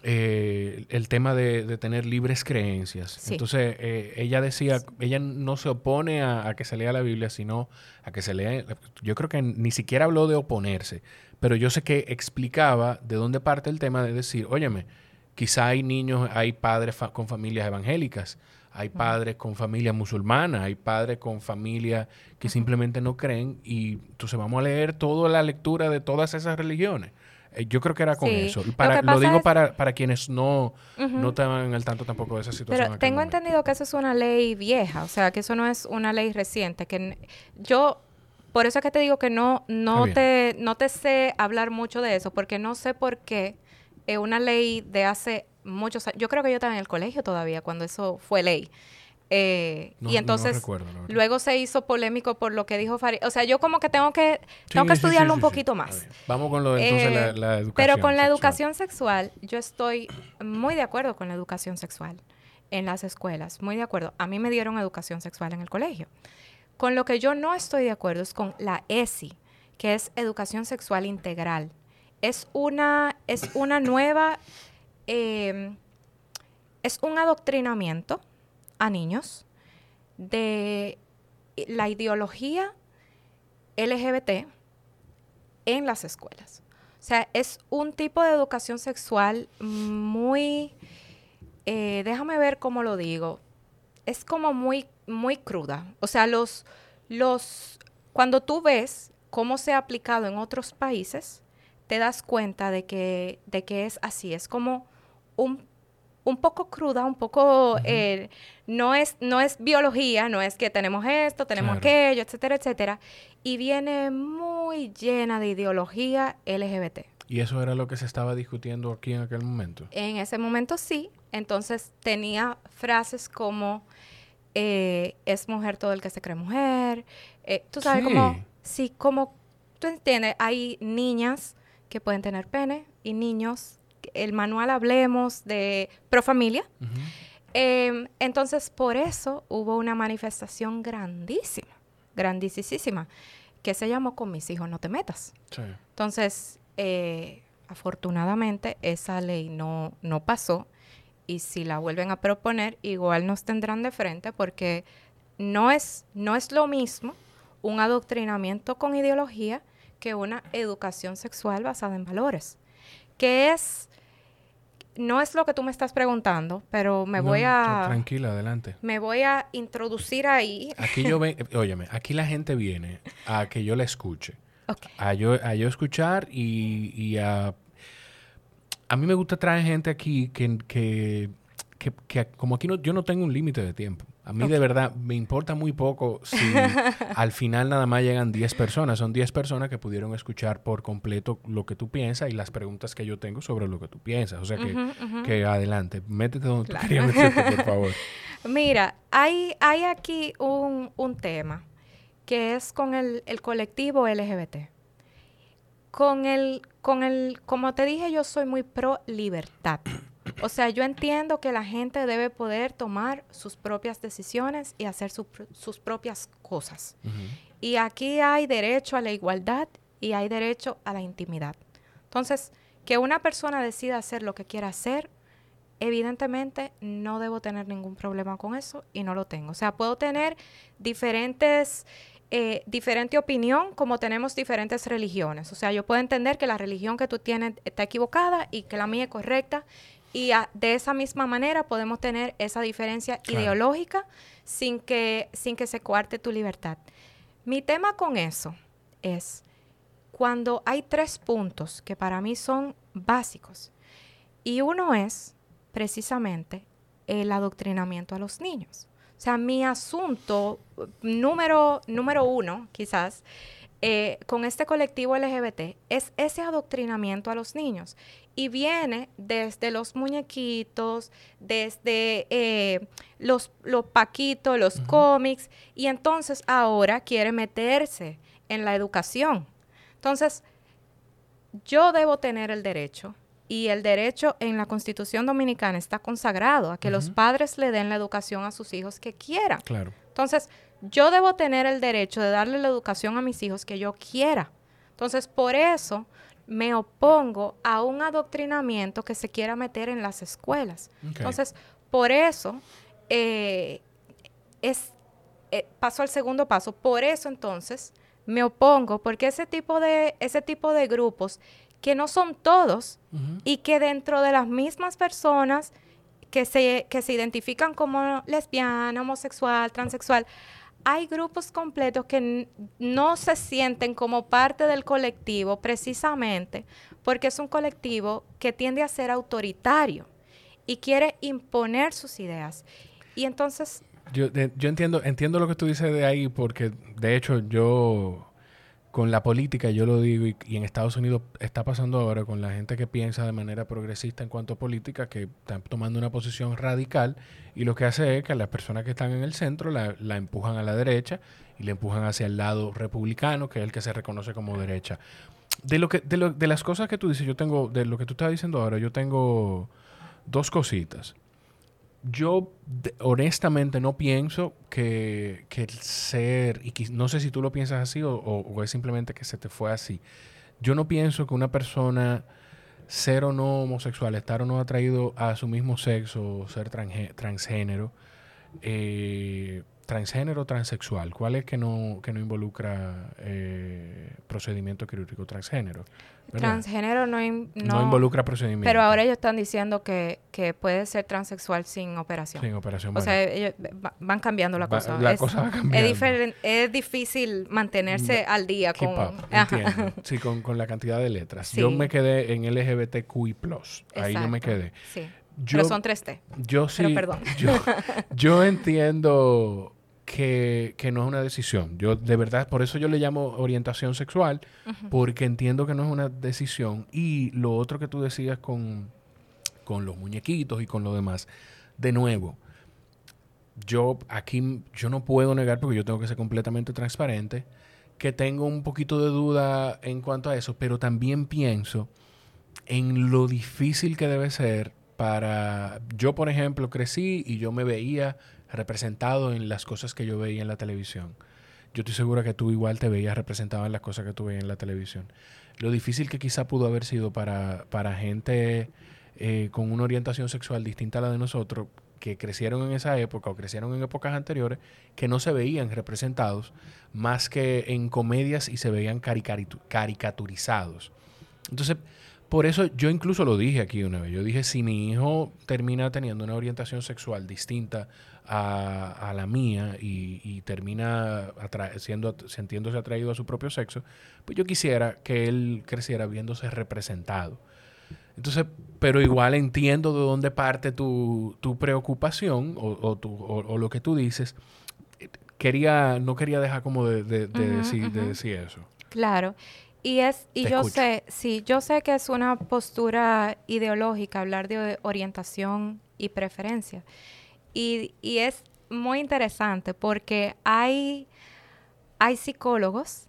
Eh, el tema de, tener libres creencias. Entonces, eh, ella decía, ella no se opone a, a, que se lea la Biblia, sino a que se lea, yo creo que ni siquiera habló de oponerse, pero yo sé que explicaba de dónde parte el tema de decir, óyeme, quizá hay niños, hay padres con familias evangélicas, hay padres con familias musulmanas, hay padres con familias que simplemente no creen y entonces vamos a leer toda la lectura de todas esas religiones. Eh, yo creo que era con eso. Para, lo, digo para, para quienes no, no estaban al tanto tampoco de esa situación. Pero tengo entendido que eso es una ley vieja, o sea, que eso no es una ley reciente. Que yo por eso es que te digo que no, no, te, no te sé hablar mucho de eso, porque no sé por qué es una ley de hace muchos años. Yo creo que yo estaba en el colegio todavía cuando eso fue ley. Eh, y entonces luego se hizo polémico por lo que dijo Farid. O sea, yo como que tengo que tengo que estudiarlo un poquito más. Vamos con lo de entonces la, eh, la, educación. Pero con la educación sexual, yo estoy muy de acuerdo con la educación sexual en las escuelas, muy de acuerdo. A mí me dieron educación sexual en el colegio. Con lo que yo no estoy de acuerdo es con la ESI, que es Educación Sexual Integral. Es una, es una nueva, em, es un adoctrinamiento a niños de la ideología LGBT en las escuelas. O sea, es un tipo de educación sexual muy, eh, déjame ver cómo lo digo, es como muy muy cruda. O sea, los, los, cuando tú ves cómo se ha aplicado en otros países, te das cuenta de que, de que es así. Es como un, un poco cruda, un poco, eh, no, es, no es biología, no es que tenemos esto, tenemos aquello, etcétera, etcétera. Y viene muy llena de ideología LGBT. ¿Y eso era lo que se estaba discutiendo aquí en aquel momento? En ese momento sí. Entonces tenía frases como eh, es mujer todo el que se cree mujer. Eh, tú sabes cómo, sí, como tú entiendes, hay niñas que pueden tener pene y niños, el manual hablemos de pro familia. Em, entonces, por eso hubo una manifestación grandísima, grandísima, que se llamó Con mis hijos no te metas. Entonces, eh, afortunadamente, esa ley no, no pasó y si la vuelven a proponer, igual nos tendrán de frente porque no es, no es lo mismo un adoctrinamiento con ideología que una educación sexual basada en valores. Que es, no es lo que tú me estás preguntando, pero me voy a... Tranquila, adelante. Me voy a introducir ahí. Aquí yo, ve, óyeme, aquí la gente viene a que yo la escuche. A, yo, a yo escuchar y, y a a mí me gusta traer gente aquí que, que, que, como aquí no, yo no tengo un límite de tiempo. A mí de verdad me importa muy poco si al final nada más llegan 10 personas. Son 10 personas que pudieron escuchar por completo lo que tú piensas y las preguntas que yo tengo sobre lo que tú piensas. O sea que, adelante, métete donde tú querías meterte, por favor. Mira, hay, hay aquí un, un tema que es con el, el colectivo LGBT. Con el, con el, como te dije, yo soy muy pro libertad. O sea, yo entiendo que la gente debe poder tomar sus propias decisiones y hacer sus propias cosas. Y aquí hay derecho a la igualdad y hay derecho a la intimidad. Entonces, que una persona decida hacer lo que quiera hacer, evidentemente no debo tener ningún problema con eso y no lo tengo. O sea, puedo tener diferentes eh, diferente opinión como tenemos diferentes religiones. O sea, yo puedo entender que la religión que tú tienes está equivocada y que la mía es correcta. Y de esa misma manera podemos tener esa diferencia ideológica sin que, sin que se coarte tu libertad. Mi tema con eso es cuando hay tres puntos que para mí son básicos. Y uno es precisamente el adoctrinamiento a los niños. O sea, mi asunto número, número uno, quizás, eh, con este colectivo LGBT es ese adoctrinamiento a los niños. Y viene desde los muñequitos, desde eh, los, los paquitos, los cómics, y entonces ahora quiere meterse en la educación. Entonces, yo debo tener el derecho, y el derecho en la Constitución Dominicana está consagrado a que los padres le den la educación a sus hijos que quieran. Claro. Entonces, yo debo tener el derecho de darle la educación a mis hijos que yo quiera. Entonces, por eso me opongo a un adoctrinamiento que se quiera meter en las escuelas. Entonces, por eso eh, es eh, paso al segundo paso. Por eso, entonces, me opongo, porque ese tipo de, ese tipo de grupos, que no son todos, y que dentro de las mismas personas que se, que se identifican como lesbiana, homosexual, transexual, hay grupos completos que no se sienten como parte del colectivo precisamente porque es un colectivo que tiende a ser autoritario y quiere imponer sus ideas. Y entonces... Yo, yo entiendo, entiendo lo que tú dices de ahí porque de hecho yo con la política, yo lo digo, y, en Estados Unidos está pasando ahora con la gente que piensa de manera progresista en cuanto a política, que están tomando una posición radical y lo que hace es que las personas que están en el centro la, la empujan a la derecha y la empujan hacia el lado republicano, que es el que se reconoce como derecha. De, lo que, de, lo, de las cosas que tú dices, yo tengo, de lo que tú estás diciendo ahora, yo tengo dos cositas yo honestamente no pienso que, el ser, y no sé si tú lo piensas así o, es simplemente que se te fue así. Yo no pienso que una persona ser o no homosexual, estar o no atraído a su mismo sexo, ser transgénero, eh, transgénero transexual, ¿cuál es que no, que no involucra eh, procedimiento quirúrgico transgénero? Transgénero no, no, involucra procedimiento. Pero ahora ellos están diciendo que, que, puede ser transexual sin operación. Sin operación. O sea, ellos van cambiando la cosa. La es, cosa va cambiando. Es, es difícil mantenerse al día con... sí, con, con, la cantidad de letras. Yo me quedé en LGBTQI+. Ahí no me quedé. Sí. pero son 3T. Yo sí. Pero perdón. Yo, yo entiendo que, no es una decisión. Yo, de verdad, por eso yo le llamo orientación sexual, porque entiendo que no es una decisión. Y lo otro que tú decías con, con los muñequitos y con lo demás, de nuevo, yo aquí, yo no puedo negar, porque yo tengo que ser completamente transparente, que tengo un poquito de duda en cuanto a eso, pero también pienso en lo difícil que debe ser para... Yo, por ejemplo, crecí y yo me veía representado en las cosas que yo veía en la televisión. Yo estoy segura que tú igual te veías representado en las cosas que tú veías en la televisión. Lo difícil que quizá pudo haber sido para, para gente eh, con una orientación sexual distinta a la de nosotros, que crecieron en esa época o crecieron en épocas anteriores, que no se veían representados más que en comedias y se veían caricaturizados. Entonces, por eso yo incluso lo dije aquí una vez. Yo dije, si mi hijo termina teniendo una orientación sexual distinta a, la mía y, termina siendo, sintiéndose atraído a su propio sexo, pues yo quisiera que él creciera viéndose representado. Entonces, pero igual entiendo de dónde parte tu, preocupación o, o, lo que tú dices. Quería, no quería dejar como de, decir, de decir eso. Claro. Y es, y yo sé, sí, yo sé que es una postura ideológica hablar de orientación y preferencia. Y, es muy interesante porque hay, hay psicólogos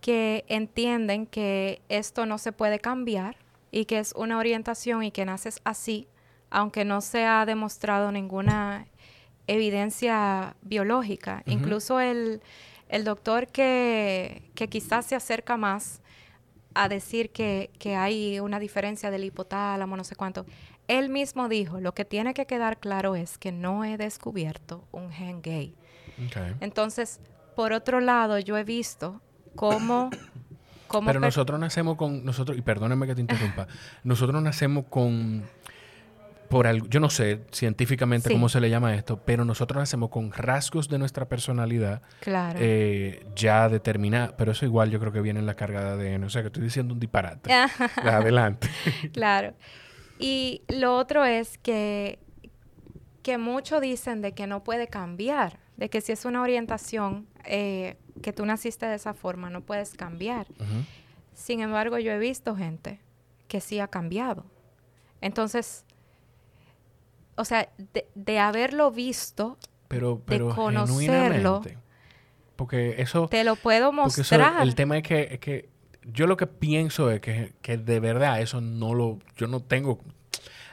que entienden que esto no se puede cambiar y que es una orientación y que naces así, aunque no se ha demostrado ninguna evidencia biológica. Incluso el, doctor que, que, quizás se acerca más a decir que, que, hay una diferencia del hipotálamo, no sé cuánto, él mismo dijo, lo que tiene que quedar claro es que no he descubierto un gen gay. Entonces, por otro lado, yo he visto cómo... cómo Pero nosotros nacemos con, nosotros, y perdóname que te interrumpa, nosotros nacemos con, por algo, yo no sé científicamente cómo se le llama esto, pero nosotros nacemos con rasgos de nuestra personalidad claro. eh, ya determinados, pero eso igual yo creo que viene en la carga de ADN, o sea que estoy diciendo un disparate. Adelante. claro. Y lo otro es que, que muchos dicen de que no puede cambiar, de que si es una orientación eh, que tú naciste de esa forma, no puedes cambiar. Sin embargo, yo he visto gente que sí ha cambiado. Entonces, o sea, de, haberlo visto, pero, pero de conocerlo, porque eso... Te lo puedo mostrar. el tema es que, que yo lo que pienso es que, que, de verdad eso no lo... Yo no tengo...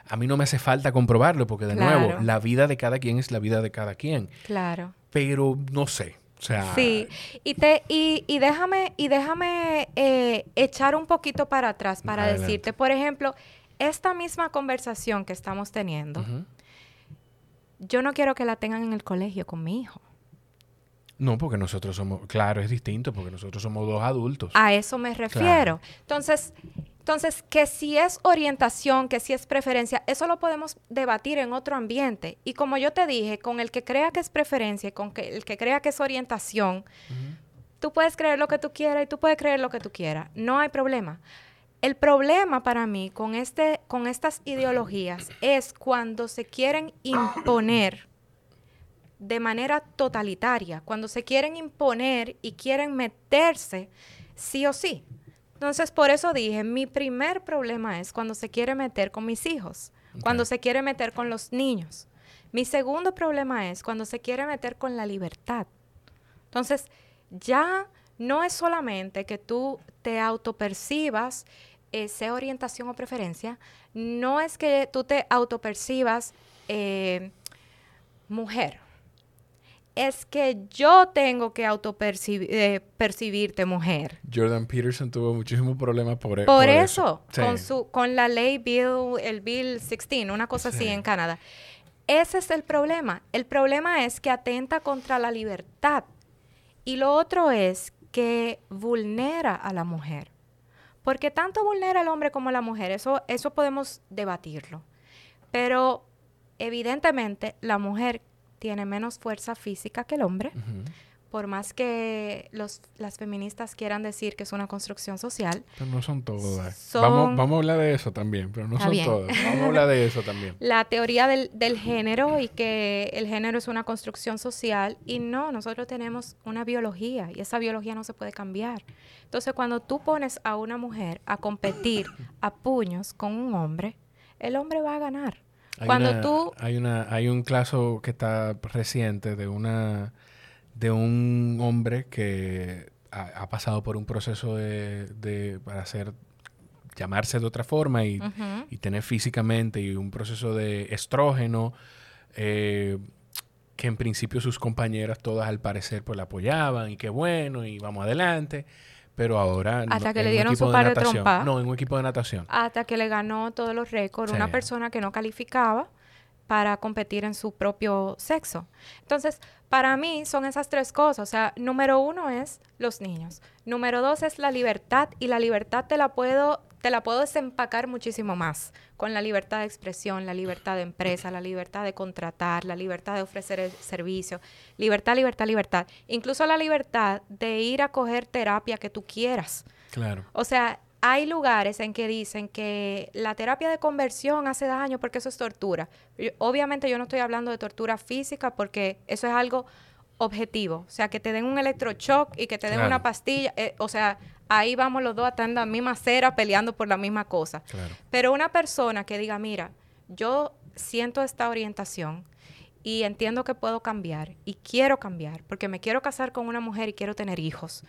A mí no me hace falta comprobarlo porque de nuevo, la vida de cada quien es la vida de cada quien. Claro. Pero no sé. O sea, sí, y, te, y, y déjame, y déjame eh, echar un poquito para atrás para decirte, por ejemplo, esta misma conversación que estamos teniendo, yo no quiero que la tengan en el colegio con mi hijo. No, porque nosotros somos, claro, es distinto, porque nosotros somos dos adultos. A eso me refiero. Entonces, entonces, que si es orientación, que si es preferencia, eso lo podemos debatir en otro ambiente. Y como yo te dije, con el que crea que es preferencia y con que, el que crea que es orientación, tú puedes creer lo que tú quieras y tú puedes creer lo que tú quieras. No hay problema. El problema para mí con, este, con estas ideologías es cuando se quieren imponer de manera totalitaria, cuando se quieren imponer y quieren meterse sí o sí. Entonces, por eso dije, mi primer problema es cuando se quiere meter con mis hijos, cuando se quiere meter con los niños. Mi segundo problema es cuando se quiere meter con la libertad. Entonces, ya no es solamente que tú te autopercibas, eh, sea orientación o preferencia, no es que tú te autopercibas eh, mujer es que yo tengo que autopercibirte eh, mujer. Jordan Peterson tuvo muchísimos problemas por, e-, por, eso. Con, su, con la ley Bill, el Bill 16, una cosa así en Canadá. Ese es el problema. El problema es que atenta contra la libertad. Y lo otro es que vulnera a la mujer. Porque tanto vulnera al hombre como a la mujer, eso, eso podemos debatirlo. Pero evidentemente la mujer tiene menos fuerza física que el hombre. Por más que los, las feministas quieran decir que es una construcción social. Pero no son todas. Vamos, vamos, a hablar de eso también, pero no son todas. Vamos a hablar de eso también. La teoría del, del género y que el género es una construcción social y no, nosotros tenemos una biología y esa biología no se puede cambiar. Entonces, cuando tú pones a una mujer a competir a puños con un hombre, el hombre va a ganar. Hay Cuando una, tú... Hay, una, hay un caso que está reciente de una... de un hombre que ha, pasado por un proceso de, para hacer llamarse de otra forma y, tener físicamente y un proceso de estrógeno eh, que en principio sus compañeras todas al parecer pues la apoyaban y qué bueno y vamos adelante pero ahora... Hasta que le dieron su par de, trompa. No, en un equipo de natación. Hasta que le ganó todos los récords. Una persona que no calificaba para competir en su propio sexo. Entonces, para mí son esas tres cosas. O sea, número uno es los niños. Número dos es la libertad. Y la libertad te la puedo te la puedo desempacar muchísimo más con la libertad de expresión, la libertad de empresa, la libertad de contratar, la libertad de ofrecer el servicio, libertad, libertad, libertad. Incluso la libertad de ir a coger terapia que tú quieras. Claro. O sea, hay lugares en que dicen que la terapia de conversión hace daño porque eso es tortura. obviamente yo no estoy hablando de tortura física porque eso es algo objetivo. O sea, que te den un electroshock y que te den una pastilla. Eh, o sea, ahí vamos los dos a en la misma cera peleando por la misma cosa. Pero una persona que diga, mira, yo siento esta orientación y entiendo que puedo cambiar y quiero cambiar porque me quiero casar con una mujer y quiero tener hijos.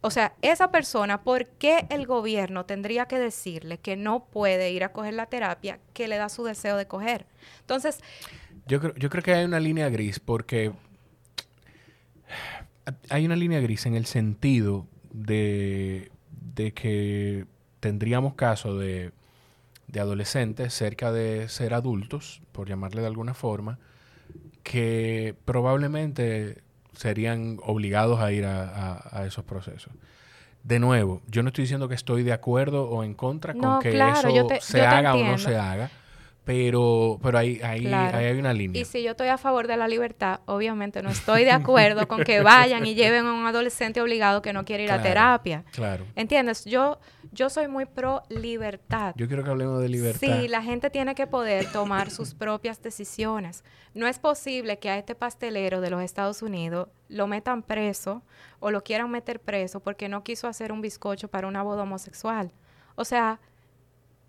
O sea, esa persona, ¿por qué el gobierno tendría que decirle que no puede ir a coger la terapia que le da su deseo de coger? Entonces... Yo creo, yo creo que hay una línea gris porque hay una línea gris en el sentido de, que tendríamos caso de, adolescentes cerca de ser adultos, por llamarle de alguna forma, que probablemente serían obligados a ir a, esos procesos. De nuevo, yo no estoy diciendo que estoy de acuerdo o en contra con que eso se haga o no se haga, pero, pero ahí, ahí, ahí, hay una línea. Y si yo estoy a favor de la libertad, obviamente no estoy de acuerdo con que vayan y lleven a un adolescente obligado que no quiere ir a terapia. Claro. ¿Entiendes? Yo, yo soy muy pro libertad. Yo quiero que hablemos de libertad. Sí, la gente tiene que poder tomar sus propias decisiones. No es posible que a este pastelero de los Estados Unidos lo metan preso o lo quieran meter preso porque no quiso hacer un bizcocho para una boda homosexual. O sea,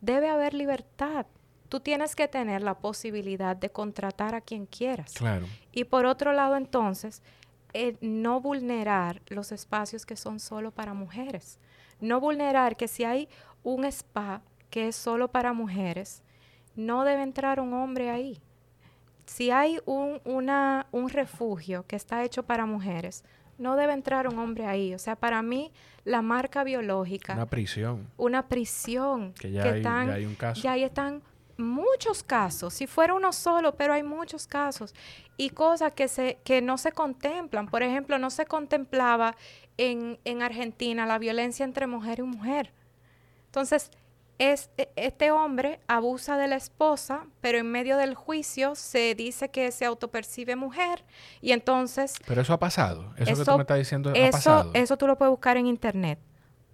debe haber libertad tú tienes que tener la posibilidad de contratar a quien quieras. Claro. Y por otro lado, entonces, eh, no vulnerar los espacios que son solo para mujeres. No vulnerar que si hay un spa que es solo para mujeres, no debe entrar un hombre ahí. Si hay un, una, un refugio que está hecho para mujeres, no debe entrar un hombre ahí. O sea, para mí, la marca biológica. Una prisión. Una prisión. Que ya, hay, ya hay un caso. Ya ahí están muchos casos, si fuera uno solo, pero hay muchos casos y cosas que, se, que no se contemplan. Por ejemplo, no se contemplaba en, en Argentina la violencia entre mujer y mujer. Entonces, es, e, este hombre abusa de la esposa, pero en medio del juicio se dice que se autopercibe mujer y entonces... Pero eso ha pasado, eso, que tú me estás diciendo ha pasado. Eso tú lo puedes buscar en internet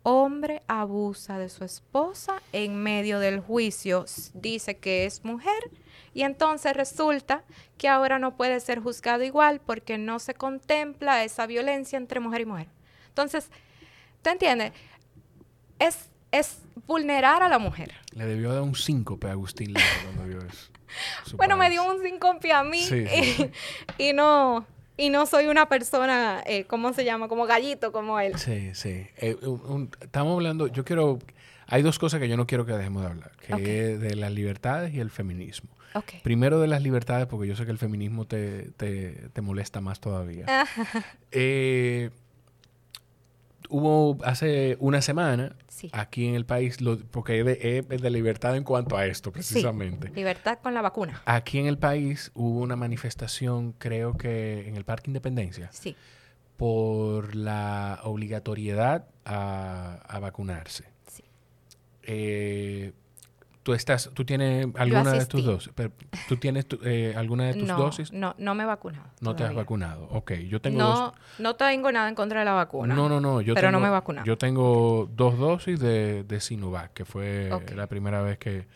hombre abusa de su esposa en medio del juicio, dice que es mujer y entonces resulta que ahora no puede ser juzgado igual porque no se contempla esa violencia entre mujer y mujer. Entonces, ¿te entiendes? Es, es vulnerar a la mujer. Le debió dar un síncope a Agustín cuando vio eso. bueno, me dio un síncope a mí y no y no soy una persona, eh, ¿cómo se llama? Como gallito, como él. Sí, sí. Eh, estamos hablando, yo quiero, hay dos cosas que yo no quiero que dejemos de hablar, que es de las libertades y el feminismo. Primero de las libertades, porque yo sé que el feminismo te, te, te molesta más todavía. eh, hubo hace una semana aquí en el país, porque es de, libertad en cuanto a esto, precisamente. libertad con la vacuna. Aquí en el país hubo una manifestación, creo que en el Parque Independencia. Sí. Por la obligatoriedad a, a vacunarse. Sí. Eh, tú estás, tú tienes alguna de tus dosis, tú tienes eh, alguna de tus dosis. No, no me he vacunado. No te has vacunado, ok. Yo tengo no, dos... no tengo nada en contra de la vacuna. No, no, no. Yo pero no me he vacunado. Yo tengo dos dosis de, de Sinovac, que fue la primera vez que,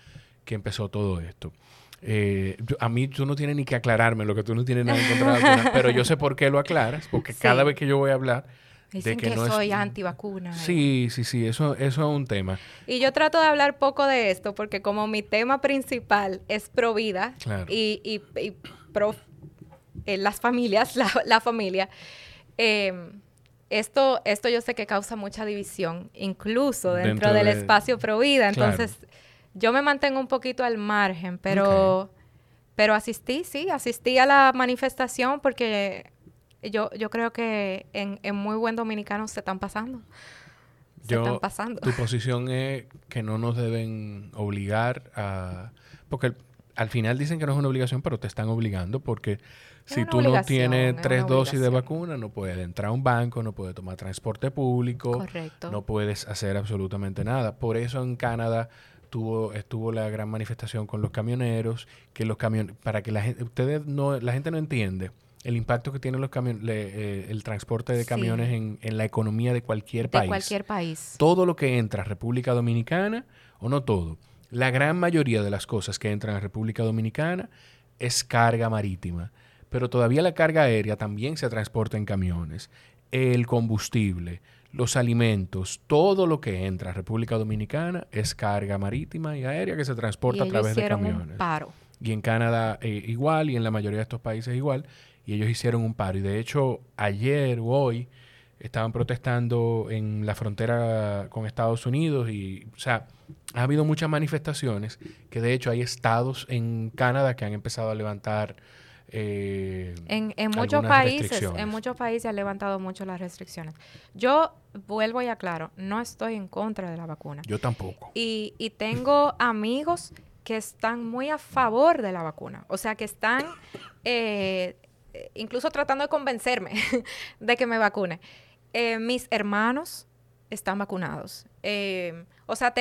que empezó todo esto. Eh, a mí tú no tienes ni que aclararme lo que tú no tienes nada en contra de la vacuna, pero yo sé por qué lo aclaras, porque cada vez que yo voy a hablar Dicen que, no soy antivacuna. Sí, sí, sí, eso, eso es un tema. Y yo trato de hablar poco de esto porque como mi tema principal es pro vida y, y, pro eh, las familias, la, familia, em, esto, esto yo sé que causa mucha división, incluso dentro, del espacio pro vida. Entonces, yo me mantengo un poquito al margen, pero, pero asistí, sí, asistí a la manifestación porque yo, yo creo que en, en muy buen dominicano se están pasando. Se están pasando. Tu posición es que no nos deben obligar a... Porque al final dicen que no es una obligación, pero te están obligando porque si tú no tienes tres dosis de vacuna, no puedes entrar a un banco, no puedes tomar transporte público, no puedes hacer absolutamente nada. Por eso en Canadá tuvo, estuvo la gran manifestación con los camioneros, que los camiones, para que la gente, ustedes no, la gente no entiende el impacto que tiene los camiones, eh, el transporte de camiones en, en, la economía de cualquier país. De cualquier país. Todo lo que entra a República Dominicana, o no todo, la gran mayoría de las cosas que entran a República Dominicana es carga marítima. Pero todavía la carga aérea también se transporta en camiones. El combustible, los alimentos, todo lo que entra a República Dominicana es carga marítima y aérea que se transporta a través de camiones. paro. Y en Canadá eh, igual, y en la mayoría de estos países igual y ellos hicieron un paro. Y de hecho, ayer o hoy estaban protestando en la frontera con Estados Unidos y, o sea, ha habido muchas manifestaciones que de hecho hay estados en Canadá que han empezado a levantar eh, en, en muchos países, en muchos países han levantado mucho las restricciones. Yo vuelvo y aclaro, no estoy en contra de la vacuna. Yo tampoco. Y, y tengo amigos que están muy a favor de la vacuna, o sea, que están eh, incluso tratando de convencerme de que me vacune. Eh, mis hermanos están vacunados. Eh, o sea,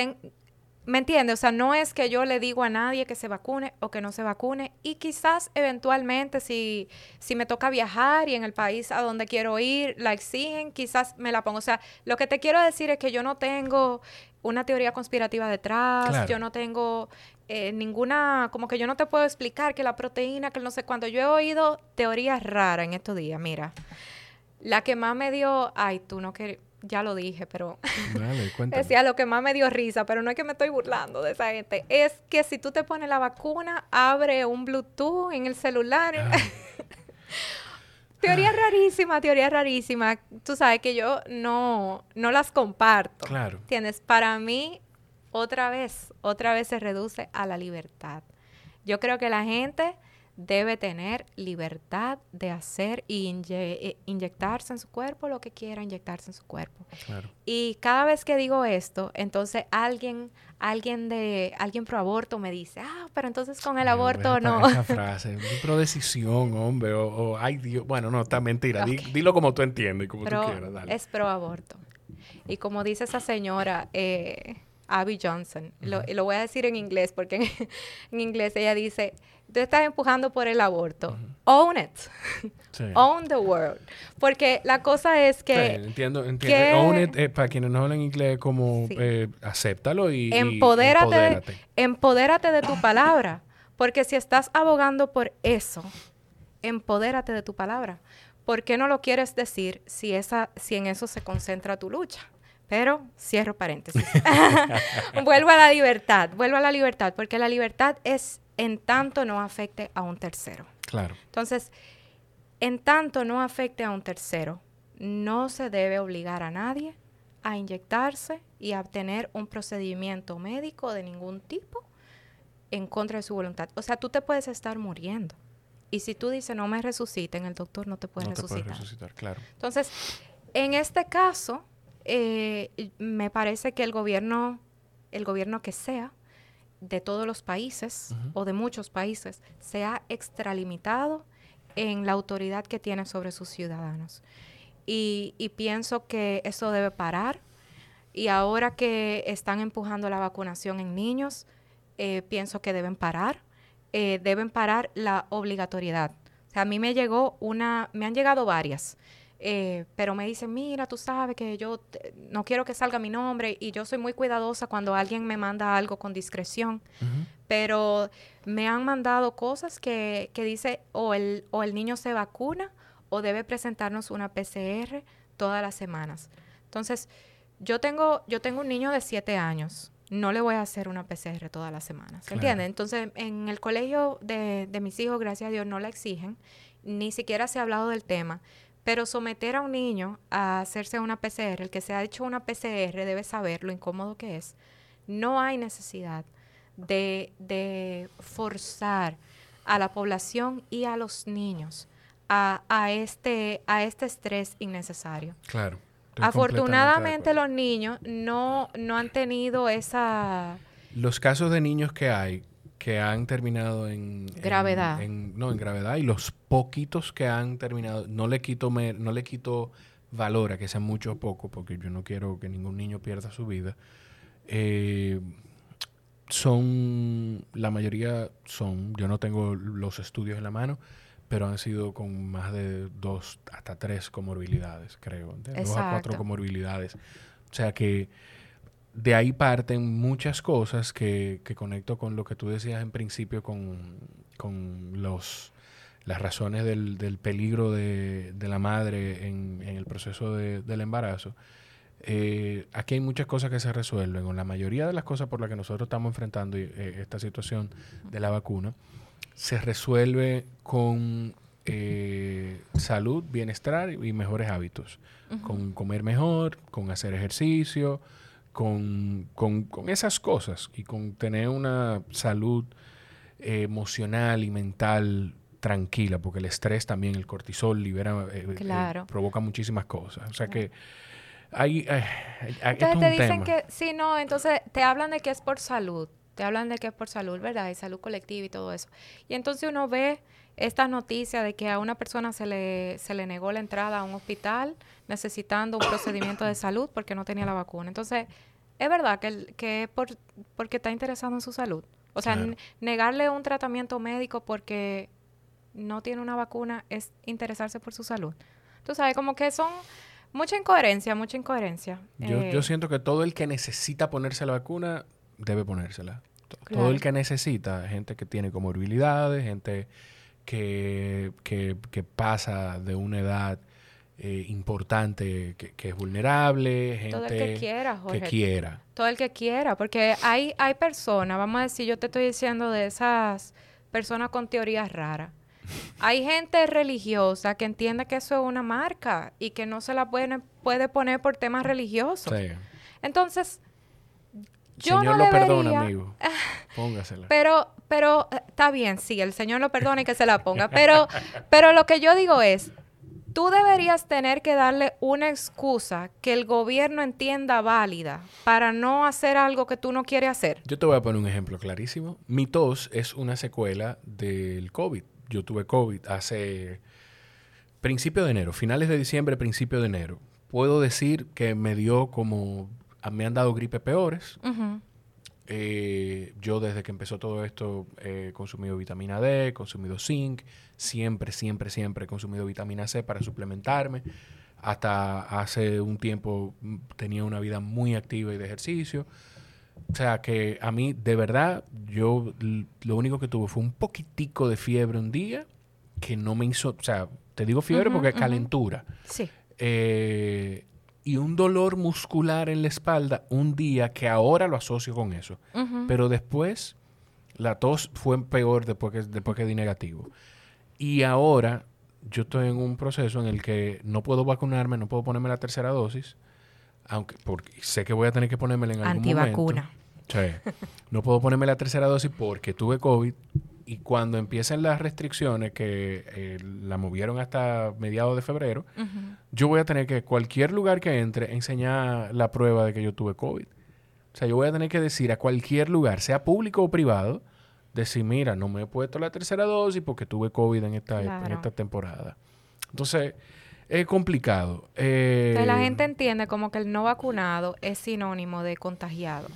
¿Me entiendes? O sea, no es que yo le digo a nadie que se vacune o que no se vacune. Y quizás eventualmente si, si me toca viajar y en el país a donde quiero ir la exigen, quizás me la pongo. O sea, lo que te quiero decir es que yo no tengo una teoría conspirativa detrás, yo no tengo eh, ninguna, como que yo no te puedo explicar que la proteína, que no sé cuándo. Yo he oído teorías raras en estos días, mira. La que más me dio, ay, tú no quieres ya lo dije, pero decía lo que más me dio risa, pero no es que me estoy burlando de esa gente, es que si tú te pones la vacuna, abre un Bluetooth en el celular. Ah. teoría rarísima, teoría rarísima. Tú sabes que yo no, no las comparto. Claro. ¿Entiendes? Para mí, otra vez, otra vez se reduce a la libertad. Yo creo que la gente debe tener libertad de hacer y eh, inyectarse en su cuerpo lo que quiera inyectarse en su cuerpo. Y cada vez que digo esto, entonces alguien, alguien de, alguien pro aborto me dice, ah, pero entonces con el aborto no. Esa frase, pro decisión, hombre, o, ay Dios, bueno, no, está mentira, dilo como tú entiendes y como tú quieras, dale. Es pro aborto. Y como dice esa señora, eh, Abby Johnson, lo, lo, voy a decir en inglés porque en inglés ella dice, tú estás empujando por el aborto. Own it. Own the world. Porque la cosa es que... entiendo, entiendo. Own it, eh, para quienes no hablan inglés, como eh, acéptalo y, empodérate, empodérate. de tu palabra. Porque si estás abogando por eso, empodérate de tu palabra. ¿Por qué no lo quieres decir si, esa, si en eso se concentra tu lucha? Pero cierro paréntesis. vuelvo a la libertad, vuelvo a la libertad, porque la libertad es en tanto no afecte a un tercero. Claro. Entonces, en tanto no afecte a un tercero, no se debe obligar a nadie a inyectarse y a obtener un procedimiento médico de ningún tipo en contra de su voluntad. O sea, tú te puedes estar muriendo. Y si tú dices no me resuciten, el doctor no te puede no resucitar. Te puede resucitar claro. Entonces, en este caso, eh, me parece que el gobierno, el gobierno que sea, de todos los países o de muchos países se ha extralimitado en la autoridad que tiene sobre sus ciudadanos. Y, pienso que eso debe parar. Y ahora que están empujando la vacunación en niños, eh, pienso que deben parar. Eh, deben parar la obligatoriedad. O sea, a mí me llegó una, me han llegado varias eh, pero me dicen, mira, tú sabes que yo no quiero que salga mi nombre y yo soy muy cuidadosa cuando alguien me manda algo con discreción, pero me han mandado cosas que, que dice o el, o el niño se vacuna o debe presentarnos una PCR todas las semanas. Entonces, yo tengo, yo tengo un niño de siete años, no le voy a hacer una PCR todas las semanas, ¿se entiende? Entonces, en el colegio de, de mis hijos, gracias a Dios, no la exigen, ni siquiera se ha hablado del tema pero someter a un niño a hacerse una PCR, el que se ha hecho una PCR debe saber lo incómodo que es. No hay necesidad de, forzar a la población y a los niños a, este, a este estrés innecesario. Claro. Afortunadamente los niños no, no han tenido esa... Los casos de niños que hay que han terminado en gravedad. no, en gravedad y los poquitos que han terminado, no le quito no le quito valor a que sean mucho o poco, porque yo no quiero que ningún niño pierda su vida. Eh, son, la mayoría son, yo no tengo los estudios en la mano, pero han sido con más de dos hasta tres comorbilidades, creo. Dos a cuatro comorbilidades. O sea que de ahí parten muchas cosas que, conecto con lo que tú decías en principio con, los, las razones del, peligro de, la madre en, el proceso del embarazo. Eh, aquí hay muchas cosas que se resuelven, o la mayoría de las cosas por las que nosotros estamos enfrentando eh, esta situación de la vacuna, se resuelve con eh, salud, bienestar y mejores hábitos, con comer mejor, con hacer ejercicio, con, esas cosas y con tener una salud eh, emocional y mental tranquila, porque el estrés también, el cortisol libera, eh, eh, provoca muchísimas cosas. O sea que hay... entonces te dicen que, sí, no, entonces te hablan de que es por salud, te hablan de que es por salud, ¿verdad? Y salud colectiva y todo eso. Y entonces uno ve esta noticia de que a una persona se le, se le negó la entrada a un hospital necesitando un procedimiento de salud porque no tenía la vacuna. Entonces, es verdad que, que es por, porque está interesado en su salud. O sea, negarle un tratamiento médico porque no tiene una vacuna es interesarse por su salud. Tú sabes, como que son mucha incoherencia, mucha incoherencia. Yo, yo eh, siento que todo el que necesita ponerse la vacuna debe ponérsela. Todo el que necesita, gente que tiene comorbilidades, gente que, que, que pasa de una edad eh, importante que, es vulnerable, gente Todo el que quiera, Jorge. que quiera. Todo el que quiera, porque hay, hay personas, vamos a decir, yo te estoy diciendo de esas personas con teorías raras. Hay gente religiosa que entiende que eso es una marca y que no se la puede, puede poner por temas religiosos. Entonces, yo Señor no lo perdona, amigo. Póngasela. Pero, pero eh, está bien, sí, el Señor lo perdona y que se la ponga. Pero, pero lo que yo digo es, tú deberías tener que darle una excusa que el gobierno entienda válida para no hacer algo que tú no quieres hacer. Yo te voy a poner un ejemplo clarísimo. Mi tos es una secuela del COVID. Yo tuve COVID hace principio de enero, finales de diciembre, principio de enero. Puedo decir que me dio como, me han dado gripe peores. Eh, yo desde que empezó todo esto he consumido vitamina D, he consumido zinc, siempre, siempre, siempre he consumido vitamina C para suplementarme. Hasta hace un tiempo mm, tenía una vida muy activa y de ejercicio. O sea que a mí, de verdad, yo lo único que tuve fue un poquitico de fiebre un día que no me hizo, o sea, te digo fiebre porque es calentura. Sí. Eh, y un dolor muscular en la espalda un día que ahora lo asocio con eso. Pero después la tos fue peor después que, después que di negativo. Y ahora yo estoy en un proceso en el que no puedo vacunarme, no puedo ponerme la tercera dosis, aunque porque sé que voy a tener que ponerme en algún Antivacuna. Sí. No puedo ponerme la tercera dosis porque tuve COVID y cuando empiecen las restricciones que eh, la movieron hasta mediados de febrero, yo voy a tener que cualquier lugar que entre enseñar la prueba de que yo tuve COVID. O sea, yo voy a tener que decir a cualquier lugar, sea público o privado, decir, mira, no me he puesto la tercera dosis porque tuve COVID en esta, en esta temporada. Entonces, es complicado. Eh, la gente entiende como que el no vacunado es sinónimo de contagiado.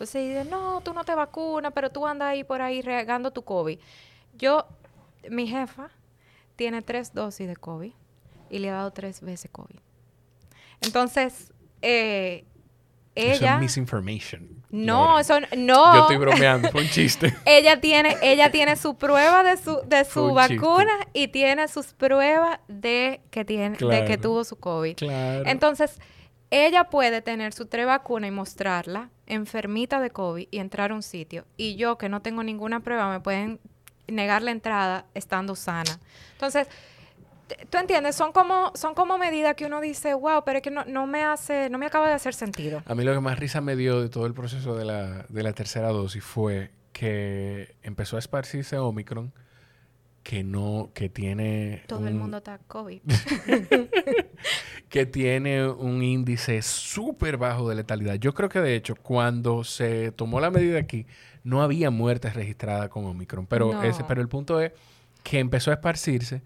Entonces dice, no, tú no te vacunas, pero tú andas ahí por ahí regando tu COVID. Yo, mi jefa tiene tres dosis de COVID y le ha dado tres veces COVID. Entonces, eh, ella... Eso es misinformation. No, eso no. Yo estoy bromeando, fue un chiste. ella tiene, ella tiene su prueba de su, de su vacuna y tiene sus pruebas de que tiene, de que tuvo su COVID. Claro. Entonces, ella puede tener su tres vacuna y mostrarla enfermita de COVID y entrar a un sitio. Y yo, que no tengo ninguna prueba, me pueden negar la entrada estando sana. Entonces, tú entiendes, son como, son como medidas que uno dice, wow, pero es que no, no, me hace, no me acaba de hacer sentido. A mí lo que más risa me dio de todo el proceso de la, de la tercera dosis fue que empezó a esparcirse Omicron que no, que tiene... Todo el mundo está COVID. que tiene un índice súper bajo de letalidad. Yo creo que de hecho cuando se tomó la medida aquí no había muertes registradas con Omicron, pero, ese, pero el punto es que empezó a esparcirse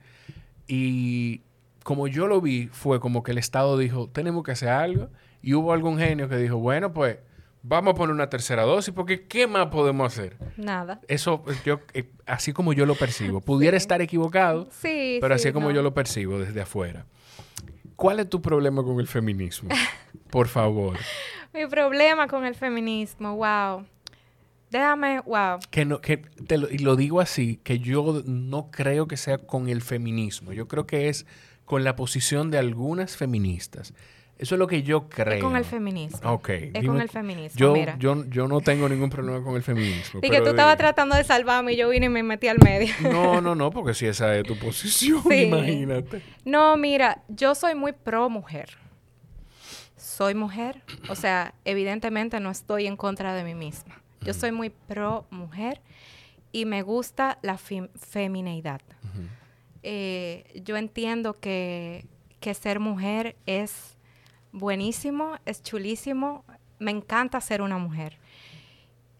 y como yo lo vi fue como que el Estado dijo tenemos que hacer algo y hubo algún genio que dijo bueno pues vamos a poner una tercera dosis, porque ¿qué más podemos hacer? Nada. Eso, yo, eh, así como yo lo percibo. Pudiera estar equivocado, sí, pero así como yo lo percibo desde afuera. ¿Cuál es tu problema con el feminismo? Por favor. Mi problema con el feminismo, wow. Déjame, wow. Que no, que te lo, y lo digo así, que yo no creo que sea con el feminismo. Yo creo que es con la posición de algunas feministas eso es lo que yo creo. Es con el feminismo. Ok. Es con el feminismo. Yo, Yo, yo no tengo ningún problema con el feminismo. Y que tú estabas tratando de salvarme y yo vine y me metí al medio. No, no, no, porque si esa es tu posición, imagínate. No, mira, yo soy muy pro mujer. Soy mujer. O sea, evidentemente no estoy en contra de mí misma. Yo soy muy pro mujer y me gusta la femineidad. Eh, yo entiendo que, que ser mujer es buenísimo, es chulísimo, me encanta ser una mujer.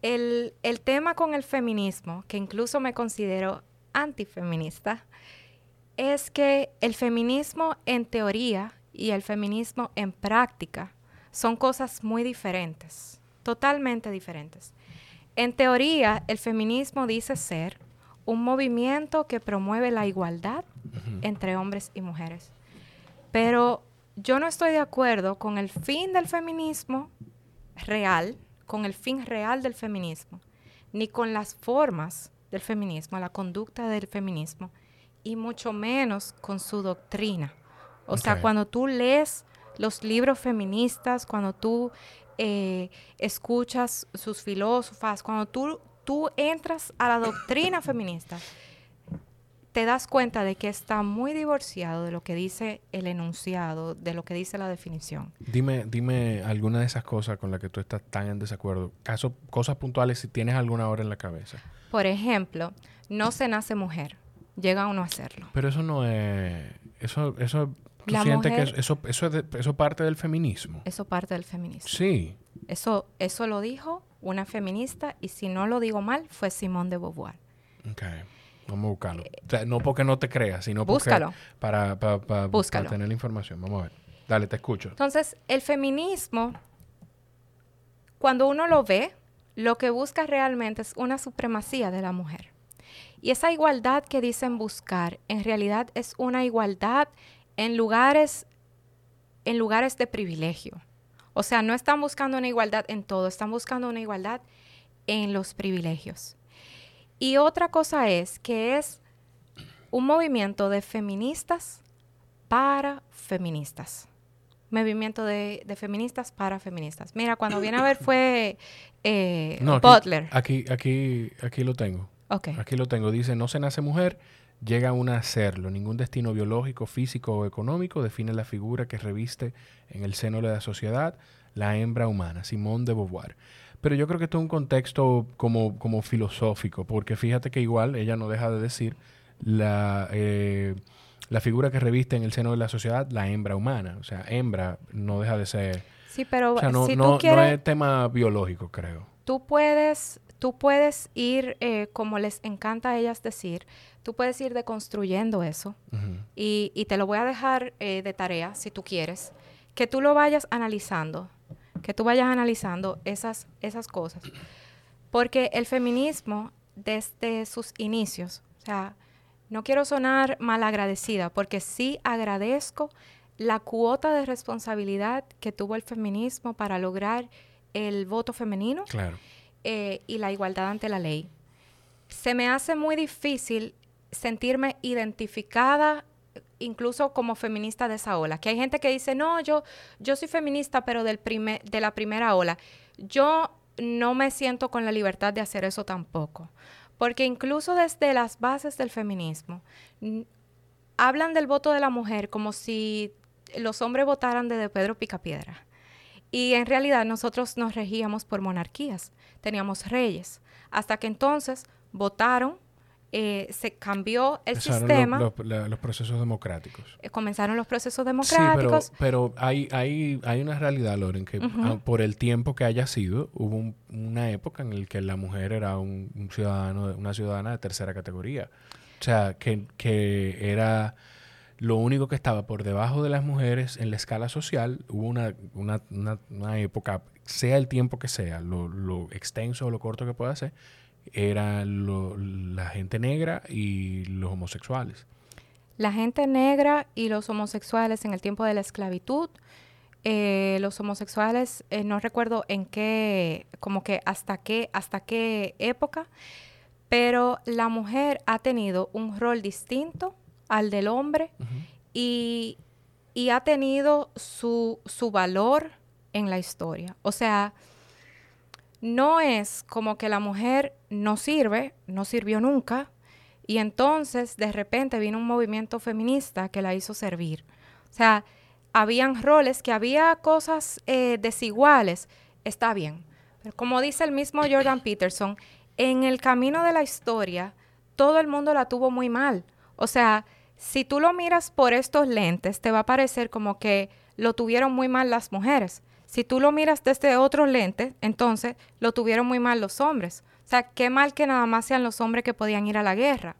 El, tema con el feminismo, que incluso me considero antifeminista, es que el feminismo en teoría y el feminismo en práctica son cosas muy diferentes. totalmente diferentes. En teoría, el feminismo dice ser un movimiento que promueve la igualdad entre hombres y mujeres. Pero yo no estoy de acuerdo con el fin del feminismo real, con el fin real del feminismo, ni con las formas del feminismo, la conducta del feminismo, y mucho menos con su doctrina. O sea, cuando tú lees los libros feministas, cuando tú eh, escuchas sus filósofas, cuando tú, tú entras a la doctrina feminista, te das cuenta de que está muy divorciado de lo que dice el enunciado, de lo que dice la definición. Dime, dime alguna de esas cosas con las que tú estás tan en desacuerdo. Caso, cosas puntuales si tienes alguna hora en la cabeza. Por ejemplo, no se nace mujer, llega uno a hacerlo. Pero eso no es, eso, eso ¿Tú sientes que eso, eso, eso parte del feminismo? Eso parte del feminismo. Sí. Eso, eso lo dijo una feminista y si no lo digo mal, fue Simone de Beauvoir. Ok. Vamos a buscarlo. O sea, no porque no te creas, sino porque para, para, para, para tener la información. Vamos a ver. Dale, te escucho. Entonces, el feminismo, cuando uno lo ve, lo que busca realmente es una supremacía de la mujer. Y esa igualdad que dicen buscar, en realidad es una igualdad en lugares, en lugares de privilegio. O sea, no están buscando una igualdad en todo, están buscando una igualdad en los privilegios. Y otra cosa es que es un movimiento de feministas para feministas. Movimiento de, feministas para feministas. Mira, cuando viene a ver fue eh, Butler. Aquí, aquí, aquí lo tengo. Aquí lo tengo. Dice, no se nace mujer, llega a a serlo. Ningún destino biológico, físico o económico define la figura que reviste en el seno de la sociedad la hembra humana. Simón de Beauvoir. Pero yo creo que esto es un contexto como, como filosófico, porque fíjate que igual ella no deja de decir la, eh, la figura que reviste en el seno de la sociedad la hembra humana. O sea, hembra no deja de ser... Sí, pero no, si no, tú quieres, no es tema biológico, creo. Tú puedes, tú puedes ir, eh, como les encanta a ellas decir, tú puedes ir deconstruyendo eso y, y, te lo voy a dejar eh, de tarea, si tú quieres, que tú lo vayas analizando, que tú vayas analizando esas, esas cosas. Porque el feminismo, desde sus inicios, o sea, no quiero sonar malagradecida, porque sí agradezco la cuota de responsabilidad que tuvo el feminismo para lograr el voto femenino eh, y la igualdad ante la ley. Se me hace muy difícil sentirme identificada incluso como feminista de esa ola, que hay gente que dice, no, yo, yo soy feminista, pero del primer, de la primera ola. Yo no me siento con la libertad de hacer eso tampoco, porque incluso desde las bases del feminismo, hablan del voto de la mujer como si los hombres votaran desde Pedro Picapiedra. Y en realidad nosotros nos regíamos por monarquías, teníamos reyes, hasta que entonces votaron eh, se cambió el sistema. los procesos democráticos. Eh, comenzaron los procesos democráticos. Sí, pero, hay, hay, hay una realidad, Loren, que por el tiempo que haya sido, hubo una época en la que la mujer era un, ciudadano, una ciudadana de tercera categoría. O sea, que, que era lo único que estaba por debajo de las mujeres en la escala social. Hubo una, una, una, época, sea el tiempo que sea, lo, lo extenso o lo corto que pueda ser, era la gente negra y los homosexuales. La gente negra y los homosexuales en el tiempo de la esclavitud. Eh, los homosexuales, eh, no recuerdo en qué, como que hasta qué, hasta qué época, pero la mujer ha tenido un rol distinto al del hombre y, y, ha tenido su, su valor en la historia. O sea, no es como que la mujer no sirve, no sirvió nunca, y entonces de repente vino un movimiento feminista que la hizo servir. O sea, habían roles, que había cosas eh, desiguales, está bien. Pero como dice el mismo Jordan Peterson, en el camino de la historia, todo el mundo la tuvo muy mal. O sea, si tú lo miras por estos lentes, te va a parecer como que lo tuvieron muy mal las mujeres. Si tú lo miras desde otros lentes, entonces lo tuvieron muy mal los hombres. O sea, qué mal que nada más sean los hombres que podían ir a la guerra.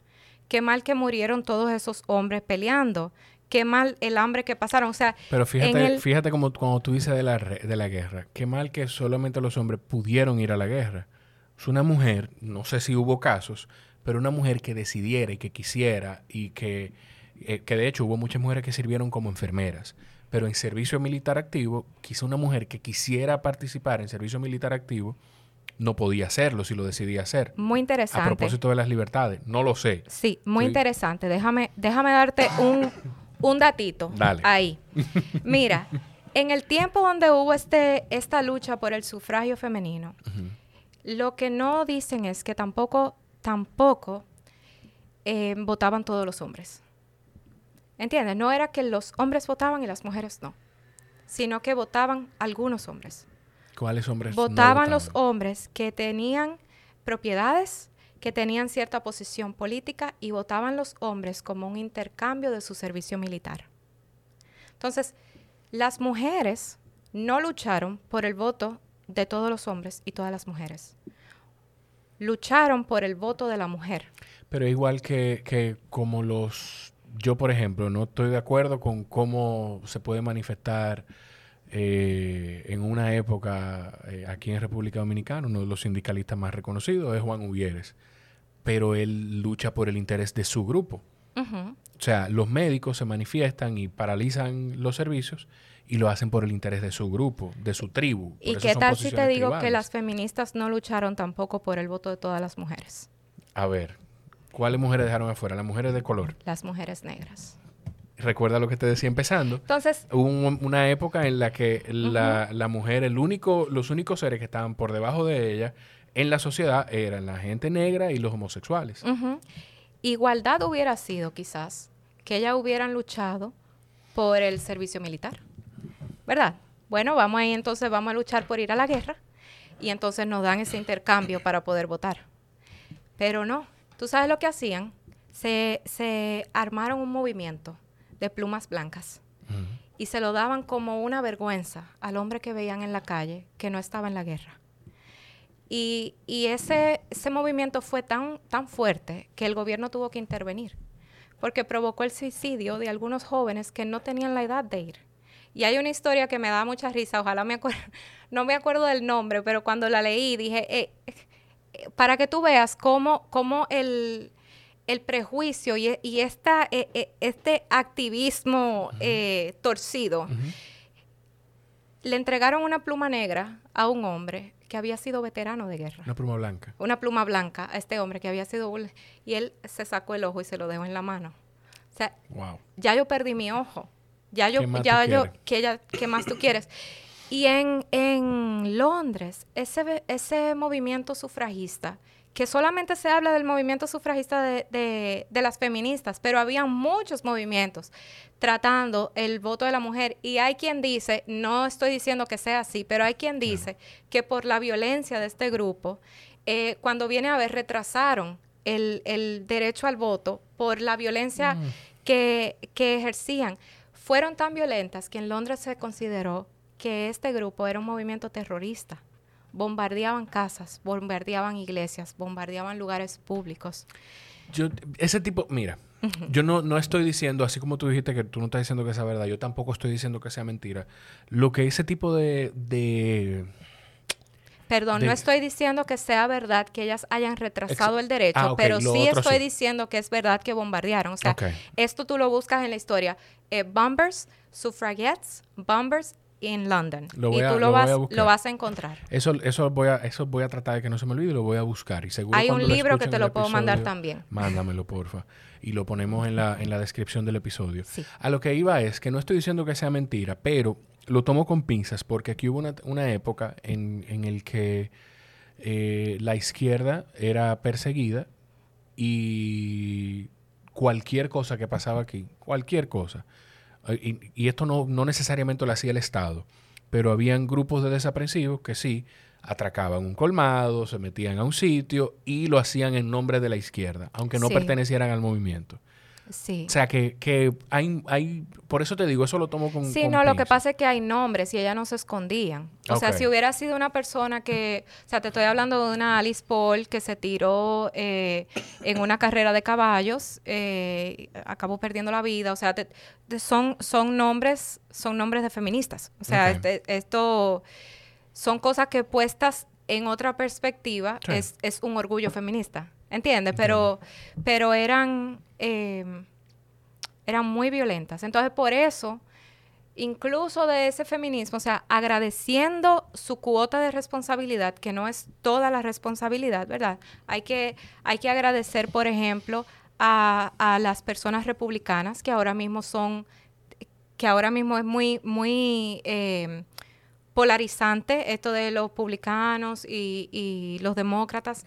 Qué mal que murieron todos esos hombres peleando. qué mal el hambre que pasaron. O sea, pero fíjate, fíjate como cuando tú dices de la, de la guerra, qué mal que solamente los hombres pudieron ir a la guerra. Es una mujer, no sé si hubo casos, pero una mujer que decidiera y que quisiera y que, eh, que de hecho hubo muchas mujeres que sirvieron como enfermeras. Pero en servicio militar activo, quizá una mujer que quisiera participar en servicio militar activo, no podía hacerlo si lo decidía hacer. Muy interesante. A propósito de las libertades, no lo sé. Sí, muy interesante. Déjame, déjame darte un, un datito Dale. ahí. Mira, en el tiempo donde hubo este, esta lucha por el sufragio femenino, lo que no dicen es que tampoco, tampoco eh, votaban todos los hombres. ¿Entiendes? No era que los hombres votaban y las mujeres no, sino que votaban algunos hombres. ¿Cuáles hombres? Votaban, los hombres que tenían propiedades, que tenían cierta posición política y votaban los hombres como un intercambio de su servicio militar. Entonces, las mujeres no lucharon por el voto de todos los hombres y todas las mujeres. Lucharon por el voto de la mujer. Pero igual que, que como los... Yo, por ejemplo, no estoy de acuerdo con cómo se puede manifestar eh, en una época eh, aquí en República Dominicana, uno de los sindicalistas más reconocidos es Juan Uvieres, pero él lucha por el interés de su grupo. O sea, los médicos se manifiestan y paralizan los servicios y lo hacen por el interés de su grupo, de su tribu. ¿Y qué tal si te digo que las feministas no lucharon tampoco por el voto de todas las mujeres? A ver, ¿cuáles mujeres dejaron afuera? Las mujeres de color. Las mujeres negras recuerda lo que te decía empezando. Entonces. Hubo una época en la que la, mujer, el único, los únicos seres que estaban por debajo de ella en la sociedad eran la gente negra y los homosexuales. Igualdad hubiera sido quizás que ellas hubieran luchado por el servicio militar. ¿Verdad? Bueno, vamos ahí entonces, vamos a luchar por ir a la guerra y entonces nos dan ese intercambio para poder votar. Pero no, tú sabes lo que hacían. Se, se armaron un movimiento de plumas blancas. Y se lo daban como una vergüenza al hombre que veían en la calle que no estaba en la guerra. Y, ese, ese movimiento fue tan, tan fuerte que el gobierno tuvo que intervenir, porque provocó el suicidio de algunos jóvenes que no tenían la edad de ir. Y hay una historia que me da mucha risa, ojalá me acuerdo, no me acuerdo del nombre, pero cuando la leí dije, eh, para que tú veas cómo, cómo el, el prejuicio y, y esta, e, e, este activismo eh, torcido, le entregaron una pluma negra a un hombre que había sido veterano de guerra. Una pluma blanca. Una pluma blanca a este hombre que había sido... Y él se sacó el ojo y se lo dejó en la mano. O sea, ya yo perdí mi ojo. Ya yo, ya yo, ¿qué, ¿qué más tú quieres? Y en, en Londres, ese, ese movimiento sufragista que solamente se habla del movimiento sufragista de, las feministas, pero había muchos movimientos tratando el voto de la mujer. Y hay quien dice, no estoy diciendo que sea así, pero hay quien dice que por la violencia de este grupo, eh, cuando viene a ver, retrasaron el, derecho al voto por la violencia mm. que, que ejercían. Fueron tan violentas que en Londres se consideró que este grupo era un movimiento terrorista bombardeaban casas, bombardeaban iglesias, bombardeaban lugares públicos. Yo, ese tipo, mira, yo no, no estoy diciendo, así como tú dijiste que tú no estás diciendo que sea verdad, yo tampoco estoy diciendo que sea mentira. Lo que ese tipo de... de Perdón, no estoy diciendo que sea verdad que ellas hayan retrasado el derecho, ah, pero sí estoy diciendo que es verdad que bombardearon. O sea, esto tú lo buscas en la historia. Eh, bombers, suffragettes, bombers en London. y tú lo, vas, a lo vas a encontrar. Eso, eso, voy a, eso voy a tratar de que no se me olvide y lo voy a buscar. Y seguro Hay un libro que te lo puedo mandar también. Mándamelo, porfa. Y lo ponemos en la, en la descripción del episodio. A lo que iba es que no estoy diciendo que sea mentira, pero lo tomo con pinzas porque aquí hubo una, una época en, en el que eh, la izquierda era perseguida y cualquier cosa que pasaba aquí, cualquier cosa, y, esto no, no, necesariamente lo hacía el Estado, pero habían grupos de desaprensivos que sí atracaban un colmado, se metían a un sitio y lo hacían en nombre de la izquierda, aunque no pertenecieran al movimiento. Sí. O sea, que, que hay, hay... Por eso te digo, eso lo tomo con Sí, no, lo que pasa es que hay nombres y ellas no se escondían. O sea, si hubiera sido una persona que... O sea, te estoy hablando de una Alice Paul que se tiró eh, en una carrera de caballos, eh, acabó perdiendo la vida. O sea, son, son nombres son nombres de feministas. O sea, este, esto son cosas que puestas en otra perspectiva es, es un orgullo feminista. ¿Entiendes? Pero, pero eran, em, eran muy violentas. Entonces, por eso, incluso de ese feminismo, o sea, agradeciendo su cuota de responsabilidad, que no es toda la responsabilidad, ¿verdad? Hay que, hay que agradecer, por ejemplo, a, a las personas republicanas que ahora mismo son, que ahora mismo es muy, muy em, polarizante esto de los republicanos y, y los demócratas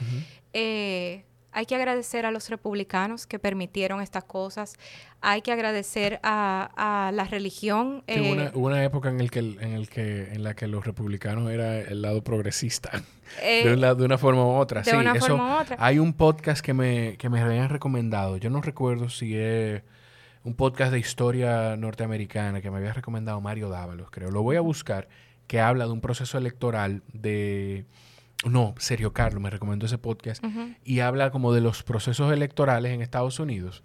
hay que agradecer a los republicanos que permitieron estas cosas. Hay que agradecer a, la religión. Eh, hubo, una, época en, el que, en, el que, en la que los republicanos era el lado progresista. Eh, de, de, una forma u otra. De una forma u otra. Hay un podcast que me, que me habían recomendado. Yo no recuerdo si es un podcast de historia norteamericana que me había recomendado Mario Dávalos, creo. Lo voy a buscar, que habla de un proceso electoral de no, Sergio Carlos me recomendó ese podcast y habla como de los procesos electorales en Estados Unidos.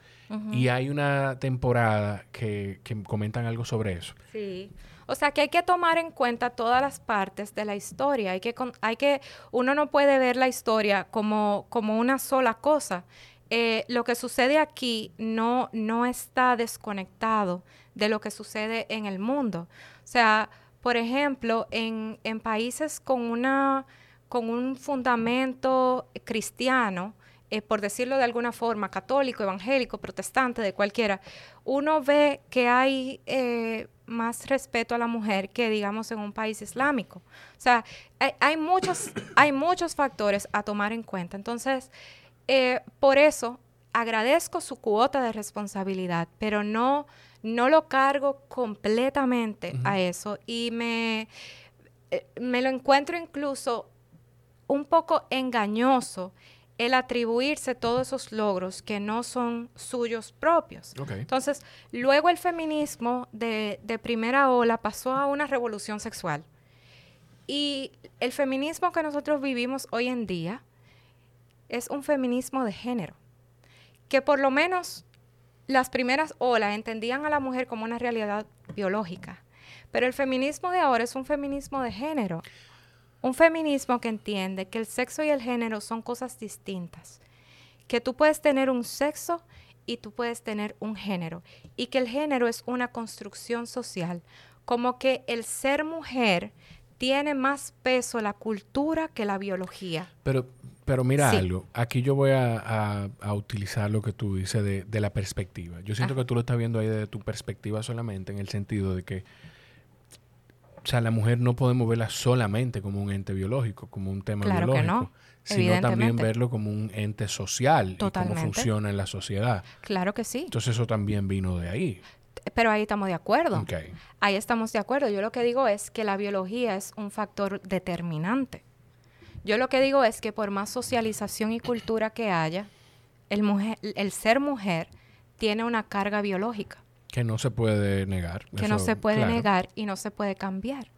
Y hay una temporada que, comentan algo sobre eso. Sí. O sea que hay que tomar en cuenta todas las partes de la historia. Hay que, hay que, uno no puede ver la historia como, como una sola cosa. Eh, lo que sucede aquí no, no está desconectado de lo que sucede en el mundo. O sea, por ejemplo, en, en países con una con un fundamento cristiano, eh, por decirlo de alguna forma, católico, evangélico, protestante, de cualquiera, uno ve que hay eh, más respeto a la mujer que, digamos, en un país islámico. O sea, hay, muchos, hay muchos factores a tomar en cuenta. Entonces, eh, por eso agradezco su cuota de responsabilidad, pero no, no lo cargo completamente a eso y me, me lo encuentro incluso un poco engañoso el atribuirse todos esos logros que no son suyos propios. Entonces, luego el feminismo de, primera ola pasó a una revolución sexual. Y el feminismo que nosotros vivimos hoy en día es un feminismo de género, que por lo menos las primeras olas entendían a la mujer como una realidad biológica, pero el feminismo de ahora es un feminismo de género. Un feminismo que entiende que el sexo y el género son cosas distintas, que tú puedes tener un sexo y tú puedes tener un género, y que el género es una construcción social, como que el ser mujer tiene más peso la cultura que la biología. Pero, pero mira algo, aquí yo voy a, utilizar lo que tú dices de, la perspectiva. Yo siento que tú lo estás viendo ahí desde tu perspectiva solamente, en el sentido de que o sea, la mujer no podemos verla solamente como un ente biológico, como un tema biológico, sino también verlo como un ente social y cómo funciona en la sociedad. Claro que sí. Entonces eso también vino de ahí. Pero ahí estamos de acuerdo. Ahí estamos de acuerdo. Yo lo que digo es que la biología es un factor determinante. Yo lo que digo es que por más socialización y cultura que haya, el, mujer, el ser mujer tiene una carga biológica. Que no se puede negar. Que no se puede negar y no se puede cambiar.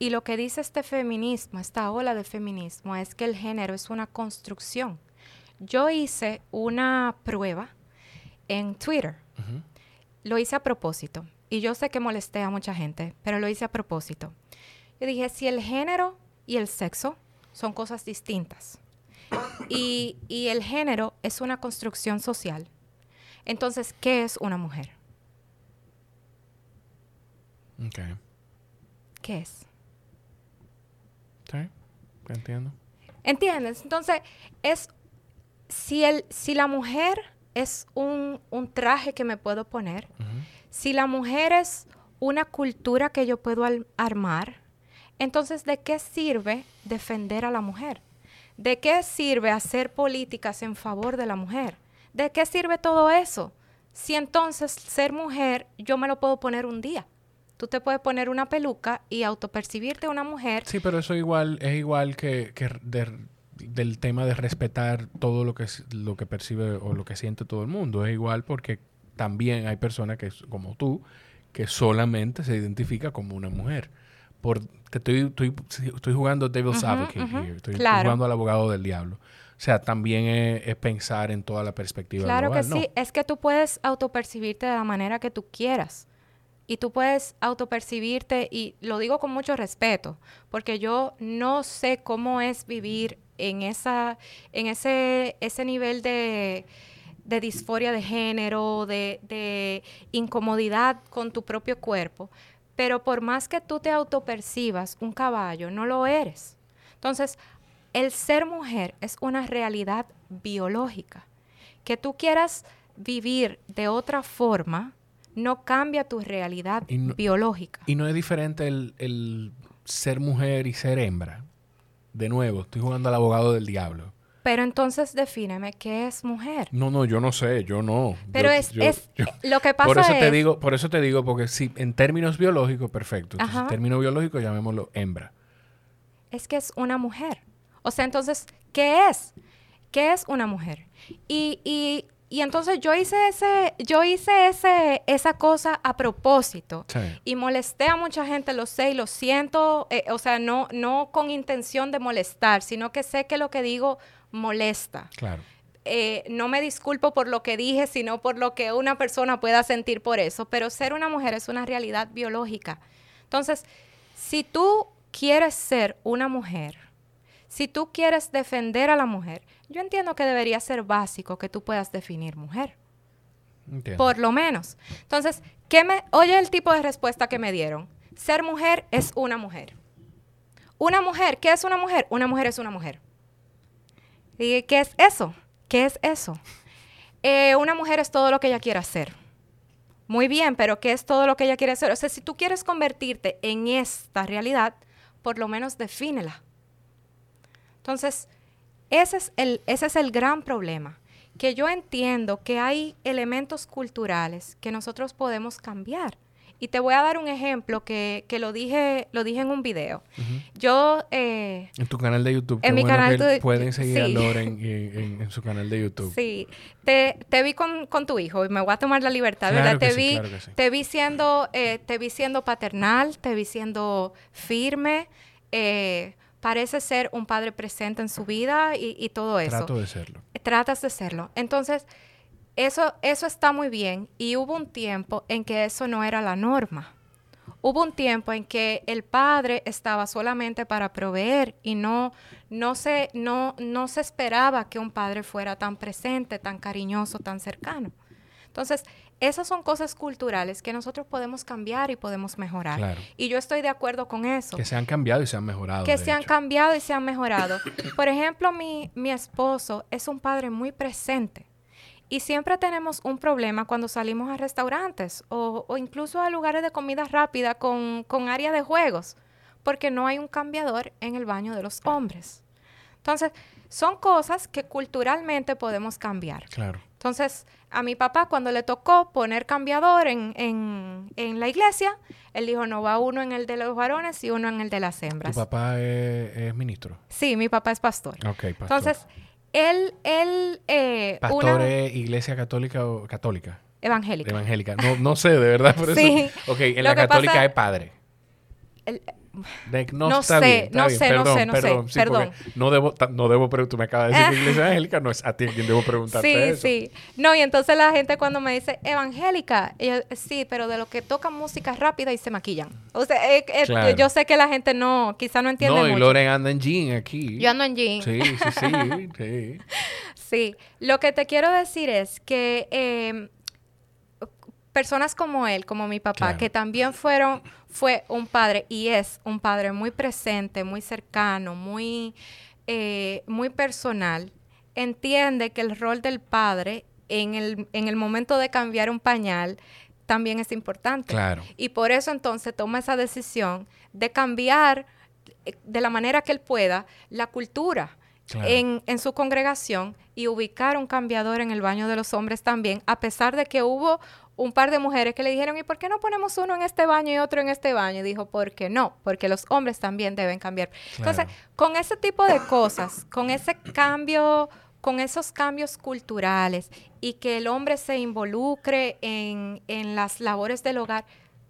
Y lo que dice este feminismo, esta ola de feminismo, es que el género es una construcción. Yo hice una prueba en Twitter. Lo hice a propósito. Y yo sé que molesté a mucha gente, pero lo hice a propósito. Yo dije, si el género y el sexo son cosas distintas y, y el género es una construcción social, entonces, ¿qué es una mujer? Okay. ¿Qué es? Sí, entiendo. ¿Entiendes? Entonces, es si el, si la mujer es un, traje que me puedo poner, si la mujer es una cultura que yo puedo armar, entonces ¿de qué sirve defender a la mujer? ¿De qué sirve hacer políticas en favor de la mujer? ¿De qué sirve todo eso? Si entonces ser mujer yo me lo puedo poner un día tú te puedes poner una peluca y autopercibirte una mujer. Sí, pero eso igual es igual que, del tema de respetar todo lo que, lo que percibe o lo que siente todo el mundo. Es igual porque también hay personas que, como tú, que solamente se identifica como una mujer. Por, estoy, estoy, estoy jugando Devil's Advocate Estoy, jugando al abogado del diablo. O sea, también es, pensar en toda la perspectiva Claro que sí. Es que tú puedes autopercibirte de la manera que tú quieras. Y tú puedes autopercibirte, y lo digo con mucho respeto, porque yo no sé cómo es vivir en, esa, en ese, ese nivel de, de disforia de género, de, de, incomodidad con tu propio cuerpo. Pero por más que tú te autopercibas un caballo, no lo eres. Entonces, el ser mujer es una realidad biológica. Que tú quieras vivir de otra forma no cambia tu realidad biológica. Y no es diferente el, ser mujer y ser hembra. De nuevo, estoy jugando al abogado del diablo. Pero entonces defíneme qué es mujer. No, no, yo no sé, yo no. Pero es, lo que pasa por eso es... te digo, por eso te digo, porque si en términos biológicos, perfecto. Entonces, en términos biológicos, llamémoslo hembra. Es que es una mujer. O sea, entonces, ¿qué es? ¿Qué es una mujer? Y, y y entonces yo hice ese, yo hice ese, esa cosa a propósito. Y molesté a mucha gente, lo sé y lo siento. Eh, o sea, no, no con intención de molestar, sino que sé que lo que digo molesta. Claro. Eh, no me disculpo por lo que dije, sino por lo que una persona pueda sentir por eso. Pero ser una mujer es una realidad biológica. Entonces, si tú quieres ser una mujer, si tú quieres defender a la mujer, yo entiendo que debería ser básico que tú puedas definir mujer. Por lo menos. Entonces, ¿qué me, oye el tipo de respuesta que me dieron. Ser mujer es una mujer. Una mujer, ¿qué es una mujer? Una mujer es una mujer. ¿Y qué es eso? ¿Qué es eso? Eh, una mujer es todo lo que ella quiere hacer. Muy bien, pero ¿qué es todo lo que ella quiere hacer? O sea, si tú quieres convertirte en esta realidad, por lo menos defínela. Entonces, ese es el, ese es el gran problema, que yo entiendo que hay elementos culturales que nosotros podemos cambiar. Y te voy a dar un ejemplo que, que lo dije lo dije en un video. Yo... Eh, en tu canal de YouTube. En mi canal de Pueden seguir a Loren en, su canal de YouTube. Sí. Te, te vi con, con, tu hijo y me voy a tomar la libertad, ¿verdad? te, vi, te, vi siendo, eh, te vi siendo paternal, te vi siendo firme. Eh, parece ser un padre presente en su vida y, todo eso. Trato de serlo. Tratas de serlo. Entonces, eso, eso está muy bien y hubo un tiempo en que eso no era la norma. Hubo un tiempo en que el padre estaba solamente para proveer y no, no, se, no, no se esperaba que un padre fuera tan presente, tan cariñoso, tan cercano. Entonces, esas son cosas culturales que nosotros podemos cambiar y podemos mejorar. Y yo estoy de acuerdo con eso. Que se han cambiado y se han mejorado. Que se han cambiado y se han mejorado. Por ejemplo, mi, mi esposo es un padre muy presente. Y siempre tenemos un problema cuando salimos a restaurantes o, o incluso a lugares de comida rápida con, con área de juegos, porque no hay un cambiador en el baño de los hombres. Entonces, son cosas que culturalmente podemos cambiar. Claro. Entonces, a mi papá cuando le tocó poner cambiador en, en, en, la iglesia, él dijo, no va uno en el de los varones y uno en el de las hembras. ¿Tu papá es, ministro? Sí, mi papá es pastor. Ok, pastor. Entonces, él... él eh, ¿Pastor es iglesia católica o católica? Evangélica. Evangélica. No, no sé, de verdad, por eso. Sí. Ok, en la católica es padre. El, no, sé, no sé, no sé, no sé, perdón. No debo, no debo preguntar, tú me acabas de decir que iglesia evangélica, no es a ti quien debo preguntarte sí, Sí, No, y entonces la gente cuando me dice evangélica, sí, pero de lo que tocan música rápida y se maquillan. O sea, yo sé que la gente no, quizá no entiende No, y Loren anda en jean aquí. Yo ando en jean. Sí, sí, sí, sí. sí, lo que te quiero decir es que eh, personas como él, como mi papá, que también fueron fue un padre y es un padre muy presente, muy cercano, muy, eh, muy personal, entiende que el rol del padre en el, en el momento de cambiar un pañal también es importante. Claro. Y por eso entonces toma esa decisión de cambiar eh, de la manera que él pueda la cultura. En, en, su congregación y ubicar un cambiador en el baño de los hombres también, a pesar de que hubo un par de mujeres que le dijeron, ¿y por qué no ponemos uno en este baño y otro en este baño? Y dijo, ¿por qué no? Porque los hombres también deben cambiar. Entonces, con ese tipo de cosas, con ese cambio, con esos cambios culturales y que el hombre se involucre en, en las labores del hogar,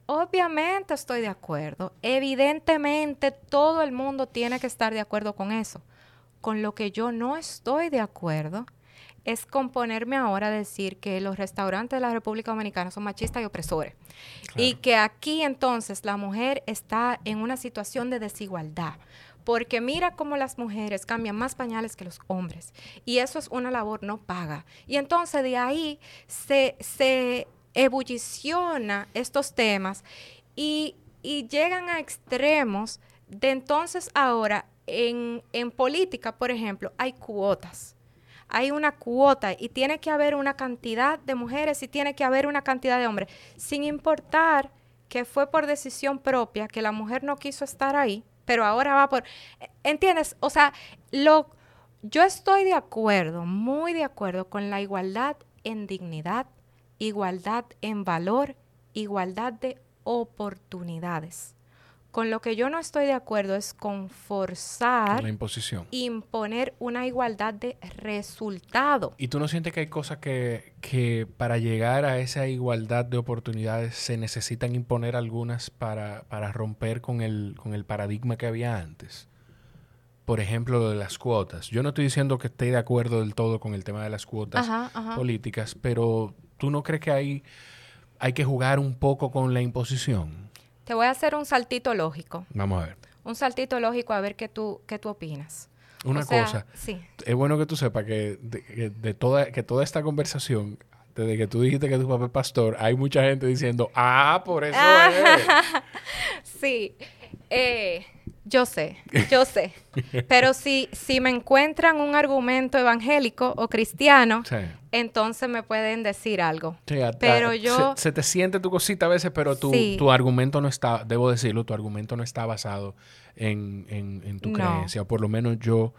obviamente estoy de acuerdo. Evidentemente todo el mundo tiene que estar de acuerdo con eso. Con lo que yo no estoy de acuerdo es componerme ahora a decir que los restaurantes de la República Dominicana son machistas y opresores. Y que aquí entonces la mujer está en una situación de desigualdad. Porque mira cómo las mujeres cambian más pañales que los hombres. Y eso es una labor no paga. Y entonces de ahí se, se ebulliciona estos temas y, y llegan a extremos de entonces ahora en, en política, por ejemplo, hay cuotas hay una cuota y tiene que haber una cantidad de mujeres y tiene que haber una cantidad de hombres, sin importar que fue por decisión propia, que la mujer no quiso estar ahí, pero ahora va por... ¿Entiendes? O sea, lo, yo estoy de acuerdo, muy de acuerdo con la igualdad en dignidad, igualdad en valor, igualdad de oportunidades. Con lo que yo no estoy de acuerdo es con forzar, la imposición. imponer una igualdad de resultado. ¿Y tú no sientes que hay cosas que, que para llegar a esa igualdad de oportunidades se necesitan imponer algunas para, para romper con el, con el paradigma que había antes? Por ejemplo, lo de las cuotas. Yo no estoy diciendo que esté de acuerdo del todo con el tema de las cuotas políticas, pero ¿tú no crees que hay, hay que jugar un poco con la imposición? Te voy a hacer un saltito lógico. Vamos a ver. Un saltito lógico a ver qué tú, qué tú opinas. Una cosa. Sí. Es bueno que tú sepas que de, toda, que toda esta conversación, desde que tú dijiste que tu papá es pastor, hay mucha gente diciendo, ah, por eso es. sí. Eh, yo sé, yo sé. Pero si, si me encuentran un argumento evangélico o cristiano, entonces me pueden decir algo. pero yo... Se, te siente tu cosita a veces, pero tu, tu argumento no está, debo decirlo, tu argumento no está basado en, en, tu creencia. O por lo menos yo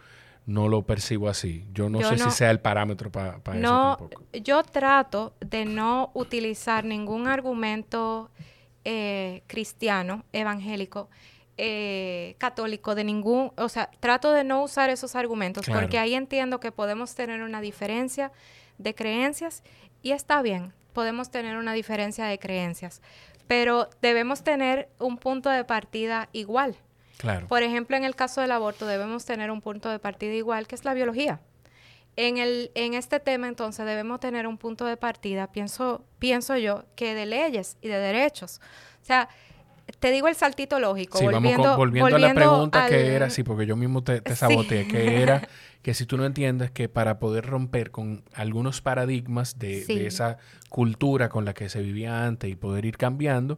no lo percibo así. Yo no sé si sea el parámetro para eso tampoco. Yo trato de no utilizar ningún argumento eh, cristiano, evangélico, eh, católico de ningún, o sea, trato de no usar esos argumentos porque ahí entiendo que podemos tener una diferencia de creencias y está bien, podemos tener una diferencia de creencias, pero debemos tener un punto de partida igual. Claro. Por ejemplo, en el caso del aborto debemos tener un punto de partida igual, que es la biología. En, el, en este tema, entonces, debemos tener un punto de partida, pienso, pienso yo, que de leyes y de derechos. O sea, te digo el saltito lógico. Sí, volviendo, vamos volviendo, a la pregunta que era, sí, porque yo mismo te, te saboteé, que era que si tú no entiendes que para poder romper con algunos paradigmas de, esa cultura con la que se vivía antes y poder ir cambiando,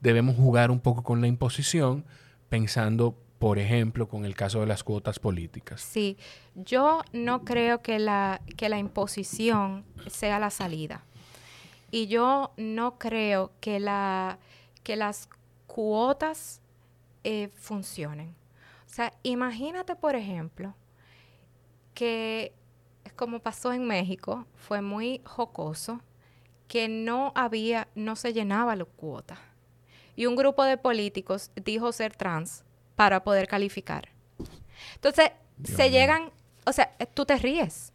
debemos jugar un poco con la imposición, pensando, por ejemplo, con el caso de las cuotas políticas. Sí, yo no creo que la, que la imposición sea la salida. Y yo no creo que, la, que las cuotas eh, funcionen. O sea, imagínate, por ejemplo, que como pasó en México, fue muy jocoso, que no había, no se llenaba la cuota. Y un grupo de políticos dijo ser trans para poder calificar. Entonces, se llegan, o sea, eh, tú te ríes.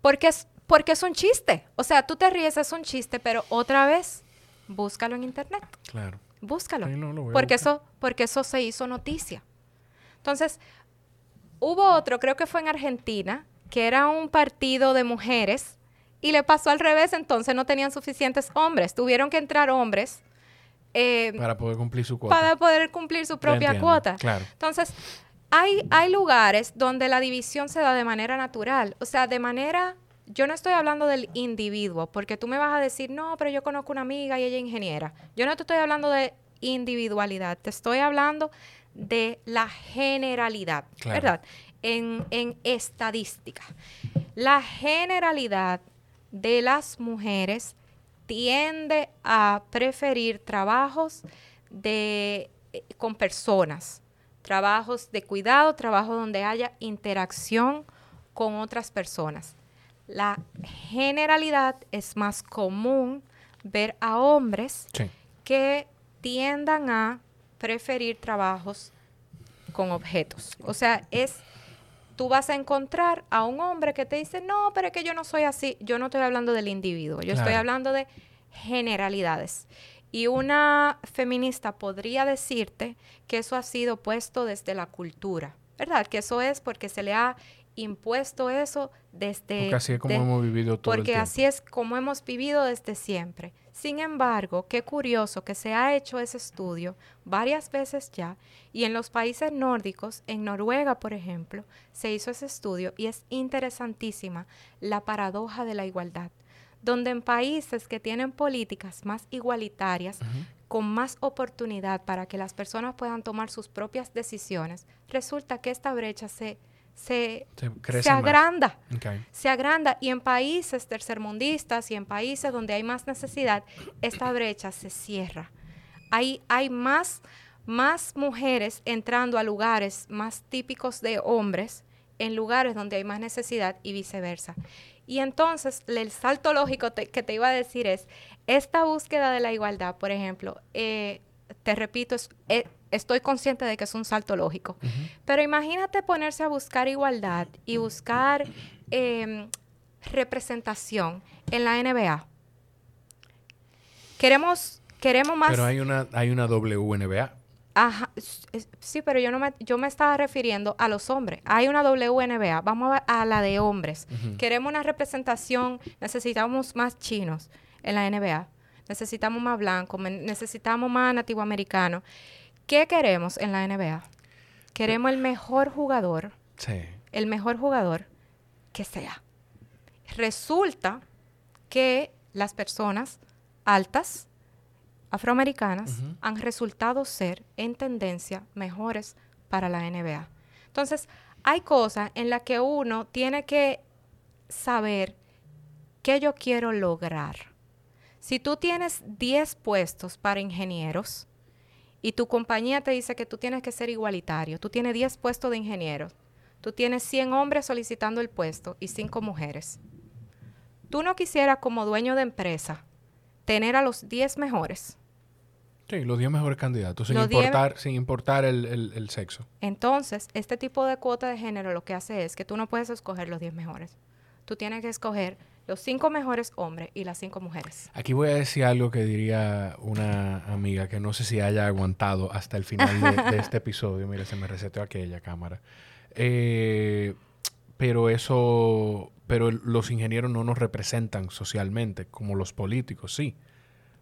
Porque es, porque es un chiste. O sea, tú te ríes, es un chiste, pero otra vez, búscalo en internet. Claro. Búscalo. porque, eso, porque eso se hizo noticia. Entonces, hubo otro, creo que fue en Argentina, que era un partido de mujeres y le pasó al revés, entonces no tenían suficientes hombres. Tuvieron que entrar hombres. Eh, para poder cumplir su cuota. Para poder cumplir su propia cuota. Claro. Entonces, hay, hay lugares donde la división se da de manera natural, o sea, de manera yo no estoy hablando del individuo, porque tú me vas a decir, no, pero yo conozco una amiga y ella es ingeniera. Yo no te estoy hablando de individualidad, te estoy hablando de la generalidad, ¿verdad? En, en estadística. La generalidad de las mujeres tiende a preferir trabajos de, eh, con personas, trabajos de cuidado, trabajos donde haya interacción con otras personas. La generalidad es más común ver a hombres que tiendan a preferir trabajos con objetos. O sea, es tú vas a encontrar a un hombre que te dice, no, pero es que yo no soy así. Yo no estoy hablando del individuo, yo estoy hablando de generalidades. Y una feminista podría decirte que eso ha sido puesto desde la cultura, ¿verdad? Que eso es porque se le ha impuesto eso desde... Porque así es como hemos vivido todo Porque así es como hemos vivido desde siempre. Sin embargo, qué curioso que se ha hecho ese estudio varias veces ya y en los países nórdicos, en Noruega, por ejemplo, se hizo ese estudio y es interesantísima la paradoja de la igualdad, donde en países que tienen políticas más igualitarias, con más oportunidad para que las personas puedan tomar sus propias decisiones, resulta que esta brecha se se, se, agranda. Se agranda. Y en países tercermundistas y en países donde hay más necesidad, esta brecha se cierra. Hay, hay más, más mujeres entrando a lugares más típicos de hombres en lugares donde hay más necesidad y viceversa. Y entonces, el salto lógico que te iba a decir es, esta búsqueda de la igualdad, por ejemplo, eh, te repito, es, eh, estoy consciente de que es un salto lógico. Pero imagínate ponerse a buscar igualdad y buscar em, representación en la NBA. Queremos, queremos más. Pero hay una, hay una WNBA. Ajá, sí, pero yo no me, yo me estaba refiriendo a los hombres. Hay una WNBA, vamos a, a la de hombres. Queremos una representación, necesitamos más chinos en la NBA, necesitamos más blancos, necesitamos más nativo americanos. ¿Qué queremos en la NBA? Queremos el mejor jugador. Sí. El mejor jugador que sea. Resulta que las personas altas, afroamericanas, han resultado ser en tendencia mejores para la NBA. Entonces, hay cosas en las que uno tiene que saber qué yo quiero lograr. Si tú tienes 10 puestos para ingenieros, y tu compañía te dice que tú tienes que ser igualitario, tú tienes 10 puestos de ingenieros, tú tienes 100 hombres solicitando el puesto y 5 mujeres. Tú no quisieras como dueño de empresa tener a los 10 mejores. Sí, los 10 mejores candidatos, sin importar, sin importar el, sexo. Entonces, este tipo de cuota de género lo que hace es que tú no puedes escoger los 10 mejores. Tú tienes que escoger los cinco mejores hombres y las cinco mujeres. Aquí voy a decir algo que diría una amiga que no sé si haya aguantado hasta el final de, este episodio. Mira, se me reseteó aquella cámara. Eh, pero eso, pero los ingenieros no nos representan socialmente como los políticos, sí.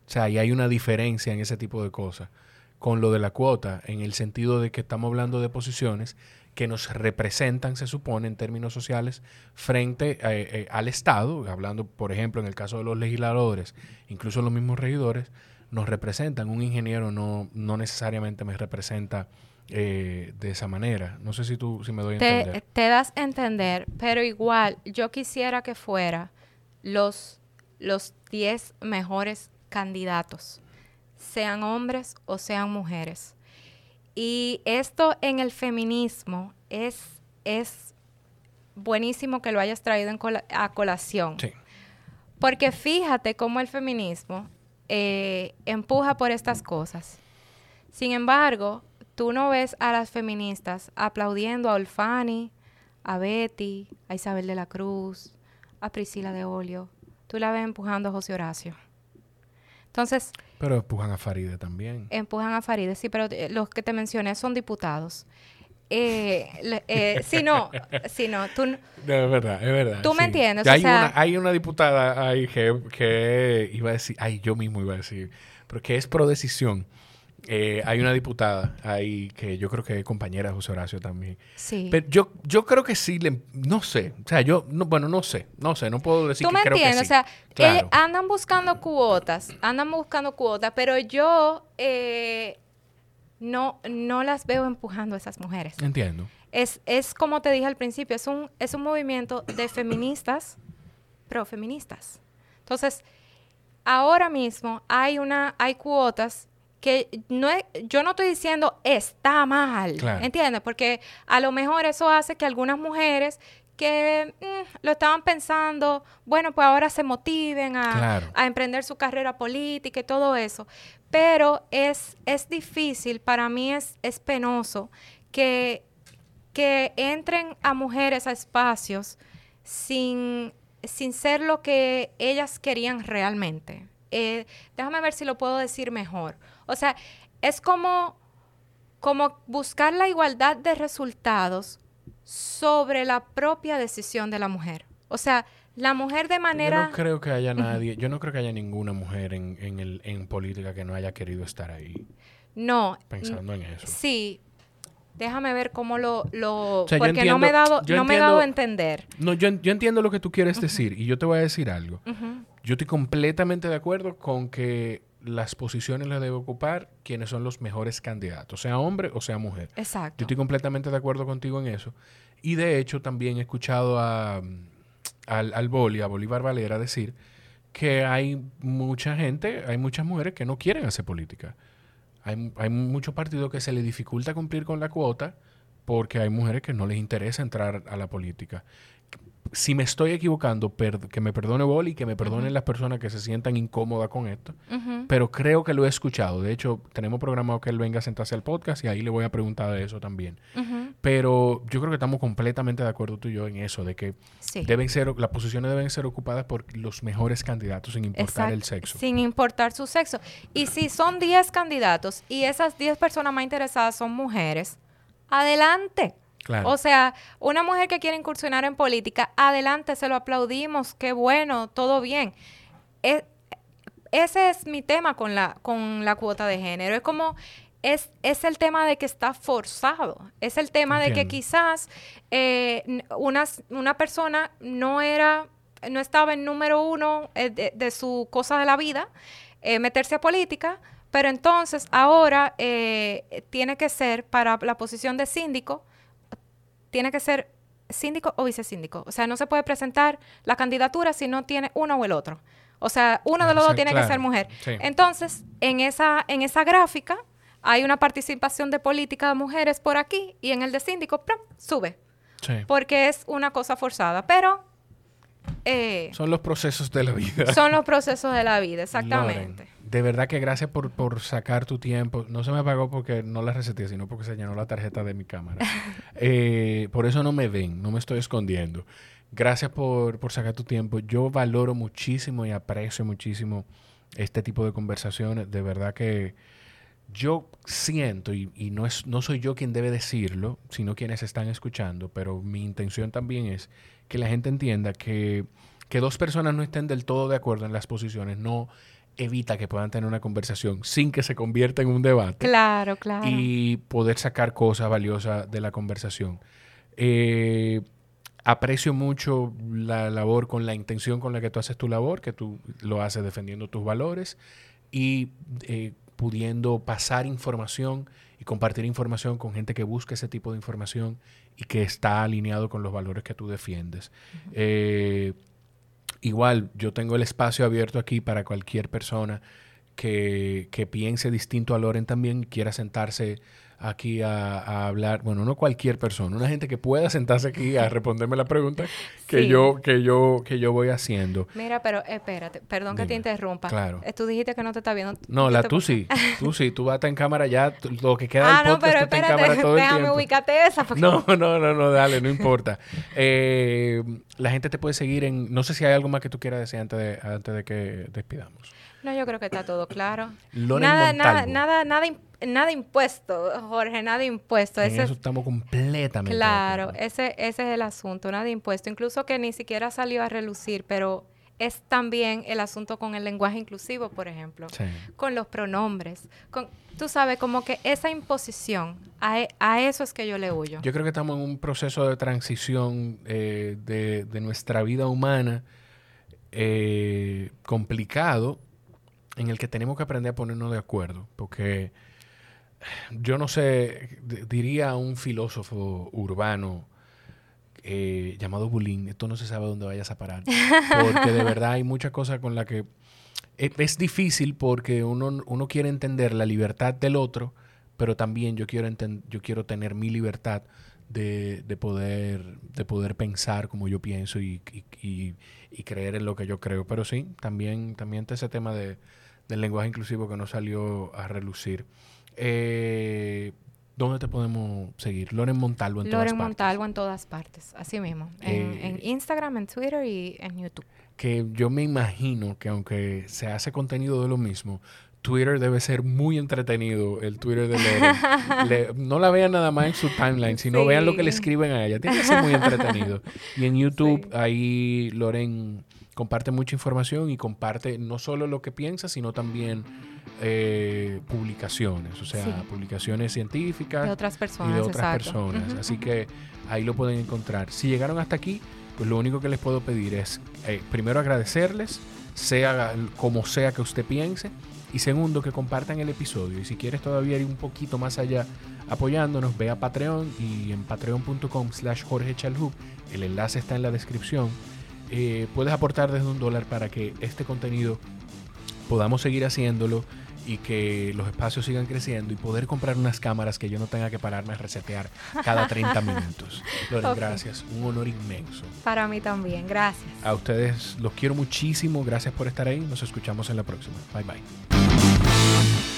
O sea, y hay una diferencia en ese tipo de cosas con lo de la cuota, en el sentido de que estamos hablando de posiciones que nos representan, se supone, en términos sociales, frente eh, eh, al Estado, hablando, por ejemplo, en el caso de los legisladores, incluso los mismos regidores, nos representan. Un ingeniero no, no necesariamente me representa eh, de esa manera. No sé si tú si me doy a entender. Te das a entender, pero igual yo quisiera que fuera los los 10 mejores candidatos, sean hombres o sean mujeres. Y esto en el feminismo es, es buenísimo que lo hayas traído en a colación. Sí. Porque fíjate cómo el feminismo eh, empuja por estas cosas. Sin embargo, tú no ves a las feministas aplaudiendo a Olfani, a Betty, a Isabel de la Cruz, a Priscila de Olio. Tú la ves empujando a José Horacio. Entonces, pero empujan a Faride también. Empujan a Faride, sí, pero eh, los que te mencioné son diputados. Eh, eh, si no, si no, tú... No, es verdad, es verdad. Tú me entiendes, hay, una, hay una diputada ahí que, que iba a decir, ay, yo mismo iba a decir, pero que es pro decisión eh, hay una diputada ahí que yo creo que es compañera de José Horacio también. Sí. Pero yo, yo creo que sí, le, no sé. O sea, yo, no, bueno, no sé, no sé, no puedo decir ¿Tú me entiendes? O sea, eh, andan buscando cuotas, andan buscando cuotas, pero yo eh, no, no las veo empujando a esas mujeres. Entiendo. Es, es como te dije al principio, es un, es un movimiento de feministas, pro-feministas. Entonces, ahora mismo hay una, hay cuotas que no yo no estoy diciendo está mal, ¿entiendes? Porque a lo mejor eso hace que algunas mujeres que mm, lo estaban pensando, bueno, pues ahora se motiven a, a, emprender su carrera política y todo eso. Pero es, es difícil, para mí es, es penoso que, que entren a mujeres a espacios sin, sin ser lo que ellas querían realmente. Eh, déjame ver si lo puedo decir mejor. O sea, es como, como buscar la igualdad de resultados sobre la propia decisión de la mujer. O sea, la mujer de manera... Yo no creo que haya nadie, yo no creo que haya ninguna mujer en, en, el, en política que no haya querido estar ahí. No. Pensando en eso. Sí. Déjame ver cómo lo... lo porque no me he dado, no me he dado a entender. No, yo, yo entiendo lo que tú quieres decir y yo te voy a decir algo. Yo estoy completamente de acuerdo con que las posiciones las debe ocupar quienes son los mejores candidatos, sea hombre o sea mujer. Exacto. Yo estoy completamente de acuerdo contigo en eso. Y de hecho también he escuchado a, al, al Boli, a Bolívar Valera decir que hay mucha gente, hay muchas mujeres que no quieren hacer política. Hay, hay muchos partidos que se les dificulta cumplir con la cuota porque hay mujeres que no les interesa entrar a la política si me estoy equivocando, que me perdone Boli y que me perdonen las personas que se sientan incómodas con esto. Pero creo que lo he escuchado. De hecho, tenemos programado que él venga a sentarse al podcast y ahí le voy a preguntar de eso también. Pero yo creo que estamos completamente de acuerdo tú y yo en eso, de que deben ser, las posiciones deben ser ocupadas por los mejores candidatos sin importar el sexo. Sin importar su sexo. Y si son 10 candidatos y esas 10 personas más interesadas son mujeres, adelante. O sea, una mujer que quiere incursionar en política, adelante, se lo aplaudimos, qué bueno, todo bien. E, ese es mi tema con la, con la cuota de género. Es como, es, es el tema de que está forzado. Es el tema de que quizás eh, una, una persona no era, no estaba en número uno eh, de, su cosa de la vida, eh, meterse a política, pero entonces ahora tiene que ser para la posición de síndico tiene que ser síndico o vicesíndico. O sea, no se puede presentar la candidatura si no tiene uno o el otro. O sea, uno de los dos tiene que ser mujer. Entonces, en esa, en esa gráfica hay una participación de política de mujeres por aquí y en el de síndico, ¡prum! sube. Porque es una cosa forzada. Pero... Eh, son los procesos de la vida. Son los procesos de la vida, exactamente de verdad que gracias por, por, sacar tu tiempo. No se me pagó porque no la reseté, sino porque se llenó la tarjeta de mi cámara. Eh, por eso no me ven, no me estoy escondiendo. Gracias por, por, sacar tu tiempo. Yo valoro muchísimo y aprecio muchísimo este tipo de conversaciones. De verdad que yo siento, y, y no, es, no soy yo quien debe decirlo, sino quienes están escuchando, pero mi intención también es que la gente entienda que, que dos personas no estén del todo de acuerdo en las posiciones, no evita que puedan tener una conversación sin que se convierta en un debate. Claro, claro. Y poder sacar cosas valiosas de la conversación. Eh, aprecio mucho la labor con la intención con la que tú haces tu labor, que tú lo haces defendiendo tus valores y eh, pudiendo pasar información y compartir información con gente que busca ese tipo de información y que está alineado con los valores que tú defiendes. Igual, yo tengo el espacio abierto aquí para cualquier persona que, que piense distinto a Loren también, quiera sentarse aquí a, hablar, bueno, no cualquier persona, una gente que pueda sentarse aquí a responderme la pregunta que yo que yo que yo voy haciendo. Mira, pero espérate, perdón que te interrumpa. Claro. Eh, tú dijiste que no te está viendo. No, la tú sí, tú sí, tú vas en cámara ya, lo que queda ah, del podcast no, pero está en cámara todo el tiempo. ubícate esa. No, no, no, no, dale, no importa. Eh, la gente te puede seguir en, no sé si hay algo más que tú quieras decir antes de, antes de que despidamos. No, yo creo que está todo claro. nada, nada, nada, nada, nada impuesto, Jorge, nada impuesto. En eso estamos completamente. Claro, ese, ese es el asunto, nada impuesto. Incluso que ni siquiera salió a relucir, pero es también el asunto con el lenguaje inclusivo, por ejemplo, con los pronombres, con, tú sabes, como que esa imposición, a, e, a, eso es que yo le huyo. Yo creo que estamos en un proceso de transición eh, de, de, nuestra vida humana eh, complicado en el que tenemos que aprender a ponernos de acuerdo, porque yo no sé, diría un filósofo urbano eh, llamado Bulín, esto no se sabe dónde vayas a parar, porque de verdad hay muchas cosas con las que es, difícil porque uno, uno, quiere entender la libertad del otro, pero también yo quiero, yo quiero tener mi libertad de, de, poder, de poder pensar como yo pienso y, y, y, creer en lo que yo creo. Pero sí, también, también está ese tema de, del lenguaje inclusivo que no salió a relucir. Eh, ¿Dónde te podemos seguir? Loren Montalvo en todas partes. Loren Montalvo en todas partes, así mismo. En, eh, en, Instagram, en Twitter y en YouTube. Que yo me imagino que aunque se hace contenido de lo mismo, Twitter debe ser muy entretenido, el Twitter de Loren. no la vean nada más en su timeline, sino vean lo que le escriben a ella. Tiene que ser muy entretenido. Y en YouTube, ahí Loren comparte mucha información y comparte no solo lo que piensa, sino también eh, publicaciones, o sea, publicaciones científicas de otras personas, y de otras personas. Así que ahí lo pueden encontrar. Si llegaron hasta aquí, pues lo único que les puedo pedir es eh, primero agradecerles, sea como sea que usted piense, y segundo que compartan el episodio. Y si quieres todavía ir un poquito más allá apoyándonos, ve a Patreon y en patreon.com slash Jorge Chalhub, el enlace está en la descripción eh, puedes aportar desde un dólar para que este contenido podamos seguir haciéndolo y que los espacios sigan creciendo y poder comprar unas cámaras que yo no tenga que pararme a resetear cada 30 minutos. Loren, gracias. Un honor inmenso. Para mí también. Gracias. A ustedes los quiero muchísimo. Gracias por estar ahí. Nos escuchamos en la próxima. Bye bye.